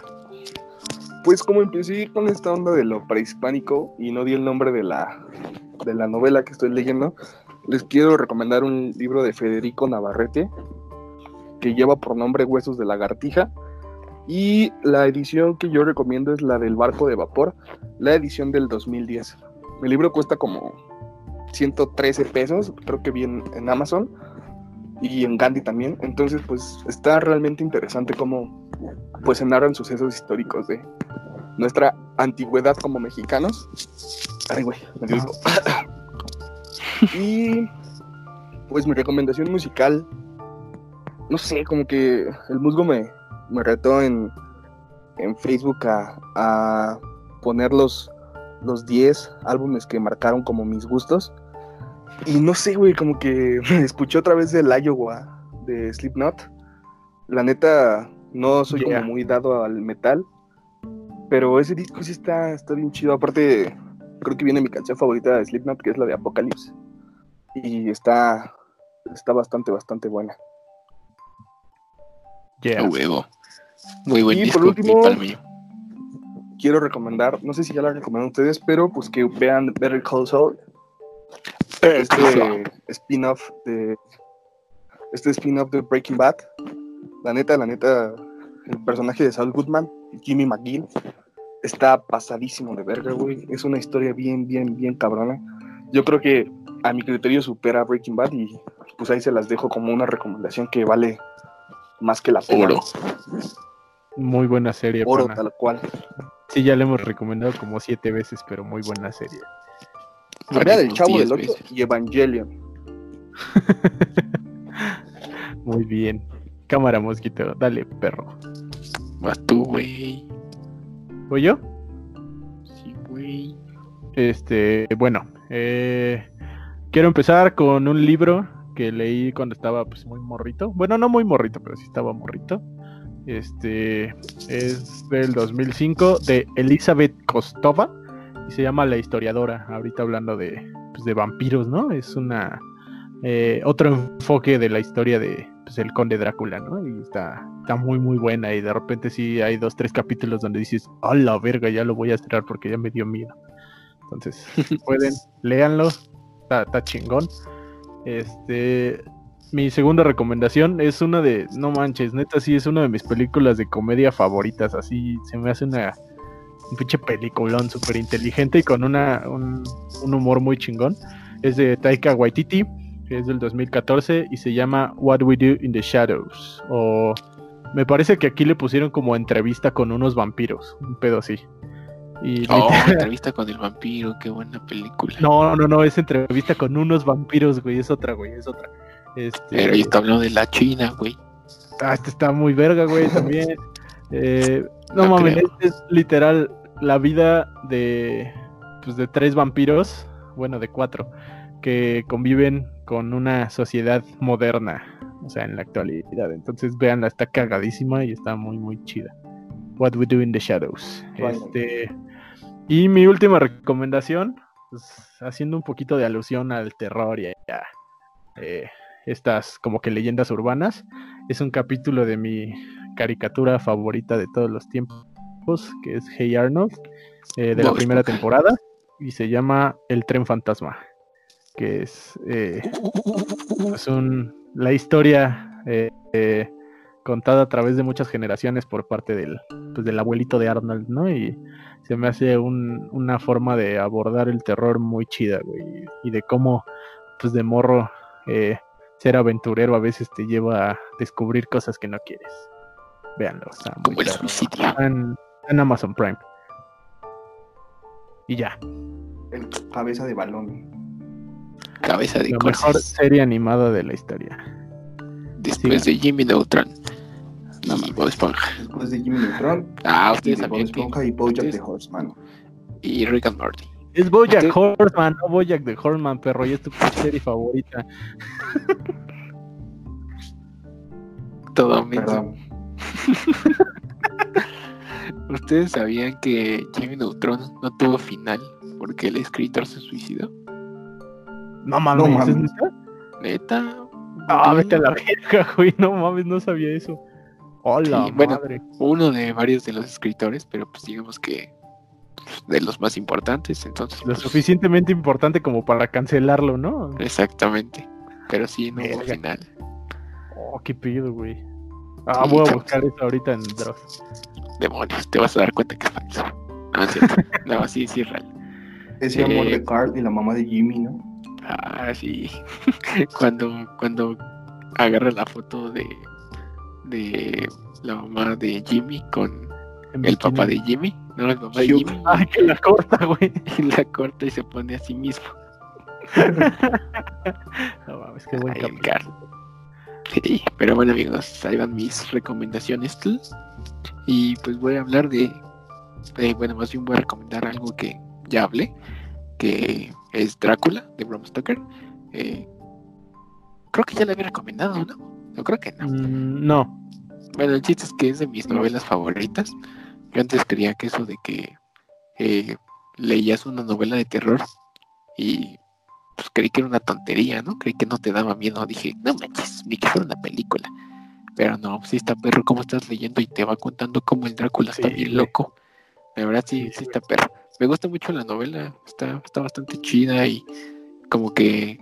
Pues como empecé con esta onda de lo prehispánico y no di el nombre de la, de la novela que estoy leyendo, les quiero recomendar un libro de Federico Navarrete que lleva por nombre Huesos de Lagartija. Y la edición que yo recomiendo es la del barco de vapor, la edición del 2010. El libro cuesta como 113 pesos, creo que bien en Amazon y en Gandhi también. Entonces, pues está realmente interesante cómo pues se narran sucesos históricos de nuestra antigüedad como mexicanos. Ay, güey, me dio. Y pues mi recomendación musical, no sé, como que el musgo me, me retó en, en Facebook a, a poner los, los 10 álbumes que marcaron como mis gustos. Y no sé, güey, como que escuché otra vez el Iowa de Slipknot. La neta, no soy Yeah. como muy dado al metal. Pero ese disco sí está, está bien chido. Aparte, creo que viene mi canción favorita de Slipknot, que es la de Apocalypse. Y está, está bastante, bastante buena. Yeah. A huevo. Muy buen Y disco. por último-. Quiero recomendar, no sé si ya la recomendan ustedes, pero pues que vean Better Call Saul. Este spin-off de. Este spin-off de Breaking Bad. La neta, la neta, el personaje de Saul Goodman, Jimmy McGill, está pasadísimo de verga, güey. Es una historia bien, bien, bien cabrona. Yo creo que a mi criterio supera Breaking Bad y pues ahí se las dejo como una recomendación que vale más que la pena. Oro. Muy buena serie, Oro, pana. tal cual. Sí, ya le hemos recomendado como siete veces, pero muy buena serie. Vea del Chavo 10 del 8 veces. y Evangelion. Muy bien. Cámara, mosquito. Dale, perro. Vas tú, güey. ¿Voy yo? Sí, güey. Este, bueno, eh, quiero empezar con un libro que leí cuando estaba pues muy morrito. Bueno, no muy morrito, pero sí estaba morrito. Este es del 2005 de Elizabeth Kostova y se llama La historiadora. Ahorita hablando de, pues, de vampiros, ¿no? Es una eh, otro enfoque de la historia de pues, el conde Drácula, ¿no? Y está, está muy muy buena y de repente sí hay dos tres capítulos donde dices, a la verga, ya lo voy a cerrar porque ya me dio miedo. Entonces, pueden, léanlo. Está, está chingón. Este. Mi segunda recomendación es una de. No manches, neta, sí, es una de mis películas de comedia favoritas. Así se me hace una. Un pinche peliculón súper inteligente y con una, un, un humor muy chingón. Es de Taika Waititi, que es del 2014 y se llama What We Do in the Shadows. O. Me parece que aquí le pusieron como entrevista con unos vampiros. Un pedo así. Y Oh, literal- entrevista con el vampiro. Qué buena película. no, no, no, es entrevista con unos vampiros, güey, es otra, güey, es otra. Este, Pero yo está hablando de la China, güey. ah, este está muy verga, güey, también. Eh, no, No mames, es, literal la vida de, pues, de tres vampiros, bueno, de cuatro, que conviven con una sociedad moderna, o sea, en la actualidad. Entonces, véanla, está cagadísima y está muy, muy chida. What We Do in the Shadows. Este, y mi última recomendación, pues, haciendo un poquito de alusión al terror y a eh, estas como que leyendas urbanas, es un capítulo de mi caricatura favorita de todos los tiempos, que es Hey Arnold, eh, de la primera temporada, y se llama El tren fantasma, que es, eh, es un, la historia eh, eh, contada a través de muchas generaciones por parte del, pues, del abuelito de Arnold, ¿no? Y se me hace un- una forma de abordar el terror muy chida, güey, y de cómo, pues de morro, eh, ser aventurero a veces te lleva a descubrir cosas que no quieres. Véanlo, está muy el suicidio. En, en Amazon Prime. Y ya, El cabeza de balón. Cabeza de la mejor serie animada de la historia. Después de Jimmy Neutron. Y Bob Esponja. Después de Jimmy Neutron, Ah, ustedes de Bob Esponja y Bojack ustedes- the Horseman. Y Rick and Morty. Es Bojack Usted- Horseman, no Bojack de Horseman, perro, y es tu serie favorita. Todo menso. ¿Ustedes sabían que Jimmy Neutron no tuvo final porque el escritor se suicidó? No mames, No ¿es mames. neta? Neta. Ah, vete a la verga, güey, no mames, no sabía eso. Hola, Sí, bueno. madre. Uno de varios de los escritores, pero pues digamos que de los más importantes, entonces. Lo pues, suficientemente importante como para cancelarlo, ¿no? Exactamente. Pero sí, no hubo final. Oh, qué pedo, güey. Ah, voy a buscar eso ahorita en Dross. Demonios, te vas a dar cuenta que es falso. No, es cierto. No, sí, sí es real. Ese Eh, amor de Carl y la mamá de Jimmy, ¿no? Ah, sí. cuando, cuando agarra la foto de, de la mamá de Jimmy con el papá de Jimmy, no, el papá de. Jimmy, Ay, que la corta, güey. y la corta y se pone a sí mismo. No mames, qué buen Ay, el capítulo. Carl. Sí, pero bueno amigos, ahí van mis recomendaciones. Y pues voy a hablar de, eh, bueno, más bien voy a recomendar algo que ya hablé, que es Drácula de Bram Stoker. Eh, creo que ya le había recomendado, ¿no? Yo creo que no. Mm, no. Bueno, el chiste es que es de mis novelas favoritas. Yo antes creía que eso de que eh, leías una novela de terror y pues creí que era una tontería, ¿no? Creí que no te daba miedo. Dije, no manches, ni que fuera una película. Pero no, pues sí está perro cómo estás leyendo y te va contando cómo el Drácula está bien loco. La verdad sí, Sí, está perro. Me gusta mucho la novela, está, está bastante chida y como que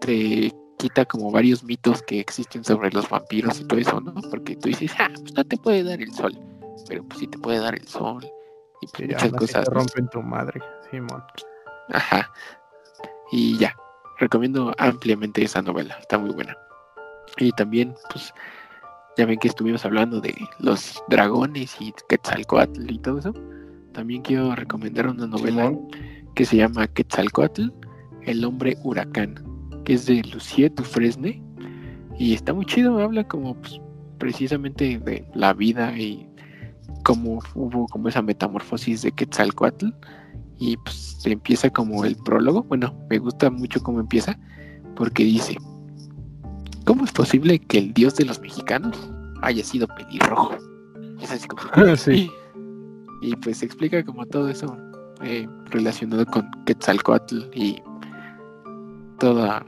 te quita como varios mitos que existen sobre los vampiros y todo eso, ¿no? Porque tú dices, ah, pues no te puede dar el sol, pero pues sí te puede dar el sol y pues muchas cosas. te rompen tu madre, Simón. Ajá. Y ya, recomiendo ampliamente esa novela, está muy buena. Y también, pues, ya ven que estuvimos hablando de los dragones y Quetzalcoatl y todo eso. También quiero recomendar una novela que se llama Quetzalcoatl, el hombre huracán, que es de Lucie Dufresne. Y está muy chido, habla como pues, precisamente de la vida y cómo hubo como esa metamorfosis de Quetzalcoatl. Y pues empieza como el prólogo. Bueno, me gusta mucho cómo empieza, porque dice: ¿Cómo es posible que el dios de los mexicanos haya sido pelirrojo? Es así como. Sí. Y pues explica como todo eso eh, relacionado con Quetzalcoatl y toda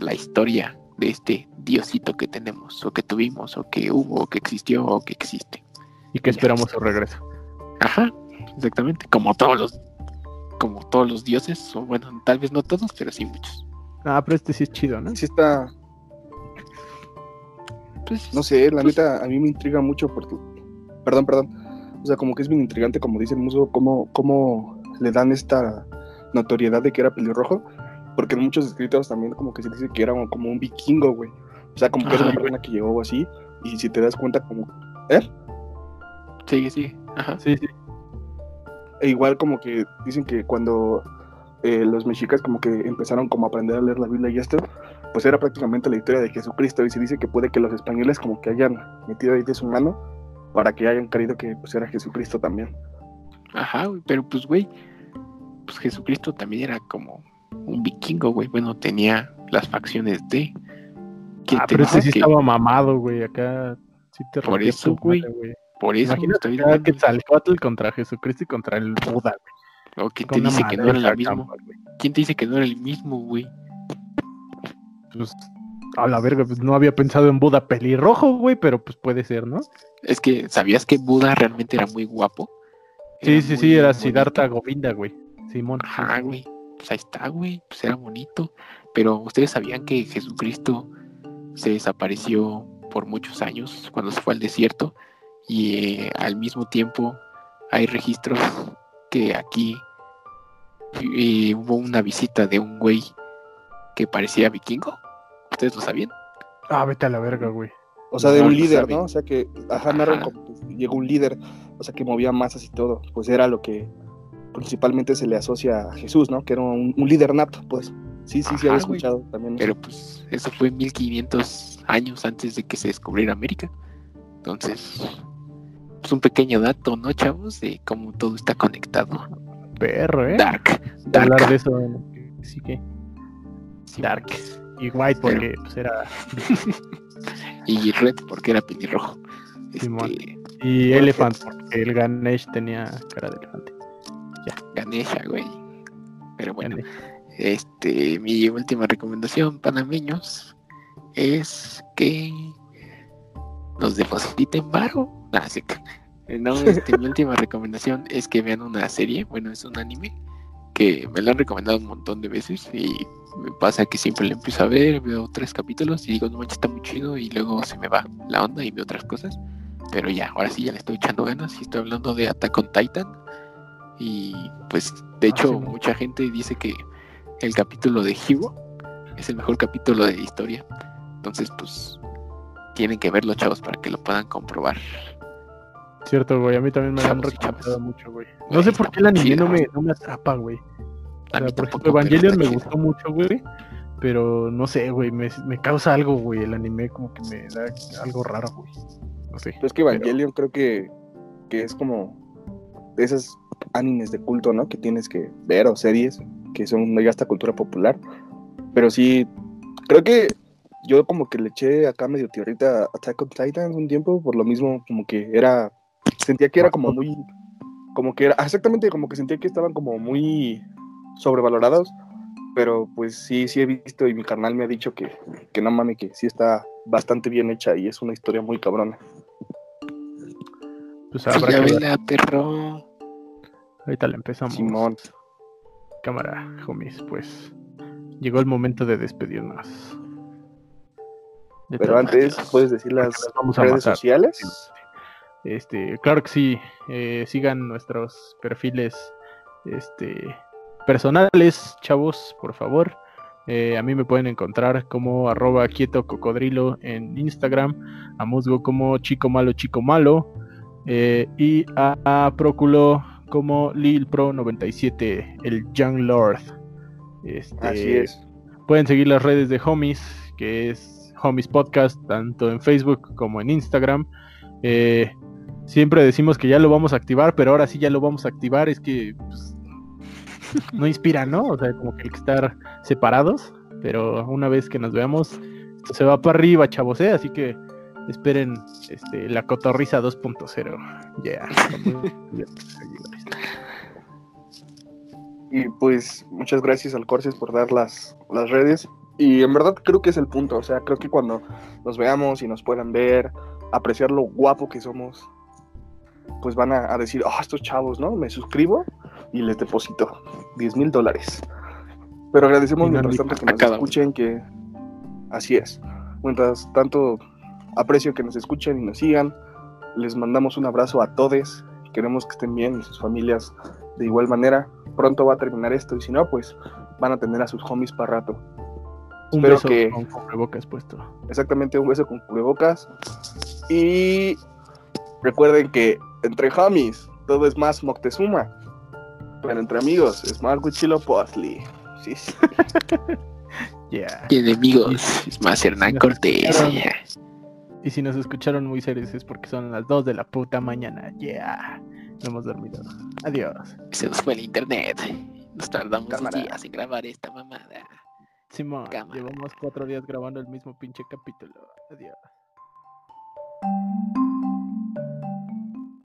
la historia de este diosito que tenemos, o que tuvimos, o que hubo, o que existió, o que existe. Y que esperamos su regreso. Ajá, exactamente. Como todos los, como todos los dioses, o bueno, tal vez no todos, pero sí muchos. Ah, pero este sí es chido, ¿no? Sí está, Pues, no sé, la neta, a mí me intriga mucho por tu... Perdón, perdón. O sea, como que es bien intrigante, como dice el muso, cómo, cómo le dan esta notoriedad de que era pelirrojo. Porque en muchos escritos también como que se dice que era como un vikingo, güey. O sea, como que es una persona que llegó así. Y si te das cuenta, como... ¿Eh? sigue, sigue. Ajá. Sí, sí. E igual como que dicen que cuando eh, los mexicas como que empezaron como a aprender a leer la Biblia y esto, pues era prácticamente la historia de Jesucristo y se dice que puede que los españoles como que hayan metido ahí de su mano para que hayan creído que pues era Jesucristo también. Ajá, güey, pero pues, güey, pues Jesucristo también era como un vikingo, güey. Bueno, tenía las facciones de. que Ah, pero dice sí que- estaba mamado, güey. Acá sí te Por eso, güey. Por eso, Imagínate estoy. Quetzalcóatl contra Jesucristo y contra el Buda, güey. O quién te dice que no era madriza el mismo. acá, güey. ¿Quién te dice que no era el mismo, güey? Pues, a la verga, pues no había pensado en Buda pelirrojo, güey, pero pues puede ser, ¿no? Es que, ¿sabías que Buda realmente era muy guapo? Sí, Era sí, sí, era bonito. Siddhartha Govinda, güey. Simón. Ajá, güey. Pues ahí está, güey. Pues era bonito. Pero ustedes sabían que Jesucristo se desapareció por muchos años cuando se fue al desierto y eh, al mismo tiempo hay registros que aquí eh, hubo una visita de un güey que parecía vikingo. ¿Ustedes lo sabían? Ah, vete a la verga, güey. O sea, de No un líder, saben. ¿no? O sea que, ajá, Ajá. como que llegó un líder, o sea, que movía masas y todo. Pues era lo que principalmente se le asocia a Jesús, ¿no? Que era un, un líder nato, pues. Sí, sí, sí, había güey. escuchado también. Pero pues eso fue 1500 años antes de que se descubriera América. Entonces, pues un pequeño dato, ¿no, chavos? De cómo todo está conectado. perro, ¿eh? Dark. Dark. Hablar de eso. Sí que. Sí, Dark. Y White porque pues, era. Y Red porque era pelirrojo. Este, Y Elephant porque el Ganesh tenía cara de elefante. Ganesha, güey. Pero bueno, Ganesh. este, mi última recomendación, panameños, es que nos depositen varo. Sí que- eh, No, este, mi última recomendación es que vean una serie, bueno, es un anime que me lo han recomendado un montón de veces y me pasa que siempre lo empiezo a ver, veo tres capítulos y digo, no manches, está muy chido y luego se me va la onda y veo otras cosas. Pero ya, ahora sí ya le estoy echando ganas y estoy hablando de Attack on Titan. Y pues, de Ah, hecho, sí, mucha gente dice que el capítulo de Hero es el mejor capítulo de la historia. Entonces, pues, tienen que verlo, chavos, para que lo puedan comprobar. Cierto, güey. A mí también me han recomendado mucho, güey. No sé por qué el anime chido. no me, no me atrapa, güey. O sea, por ejemplo, pero Evangelion me gustó mucho, güey. Pero no sé, güey. Me, me causa algo, güey. El anime como que me da algo raro, güey. No sé. Pues es que Evangelion creo que, que es como de esas animes de culto, ¿no? Que tienes que ver o series que son ya hasta cultura popular. Pero sí, creo que yo como que le eché acá medio tierrita a Attack on Titan un tiempo, por lo mismo como que era, sentía que era como muy, como que era, ah, exactamente como que sentía que estaban como muy sobrevalorados. Pero pues sí, sí he visto y mi carnal me ha dicho que, que no mames, que sí está bastante bien hecha y es una historia muy cabrona. Pues habrá ya que ver. perro. Ahorita le empezamos. Simón. Cámara, homies, pues llegó el momento de despedirnos. De Pero antes, ¿puedes decir las redes matar. sociales? Este, claro que sí. eh, sigan nuestros perfiles este, personales, chavos, por favor. Eh, a mí me pueden encontrar como arroba quieto cocodrilo en Instagram, a Musgo como chico malo, chico malo, eh, y a, a Próculo como Lil Pro 97, el Young Lord. Este, Así es. Pueden seguir las redes de Homies, que es Homies Podcast, tanto en Facebook como en Instagram. Eh, siempre decimos que ya lo vamos a activar, pero ahora sí ya lo vamos a activar. Es que pues, no inspira, ¿no? O sea, como que hay que estar separados, pero una vez que nos veamos, se va para arriba, chavos, ¿eh? Así que esperen este, la cotorriza 2.0. Yeah. Y pues muchas gracias al Corses por dar las, las redes. Y en verdad creo que es el punto. O sea, creo que cuando nos veamos y nos puedan ver, apreciar lo guapo que somos, pues van a, a decir, oh, estos chavos, ¿no? Me suscribo y les deposito 10 mil dólares. Pero agradecemos mientras tanto que nos escuchen, que así es. Mientras tanto aprecio que nos escuchen y nos sigan. Les mandamos un abrazo a todos. Queremos que estén bien y sus familias de igual manera. Pronto va a terminar esto y si no, pues van a tener a sus homies para rato. Un Espero beso que- con cubrebocas puesto. Exactamente un beso con cubrebocas. Y recuerden que entre homies todo es más Moctezuma. Pero entre amigos es más Huitzilopochtli. Sí, sí. Yeah. Y enemigos, es más Hernán Cortés. yeah. Y si nos escucharon muy serios es porque son las 2 de la puta mañana. Yeah. No hemos dormido. Adiós. Se nos fue el internet. Nos tardamos Cámara. días en grabar esta mamada. Simón, Cámara. llevamos cuatro días grabando el mismo pinche capítulo. Adiós.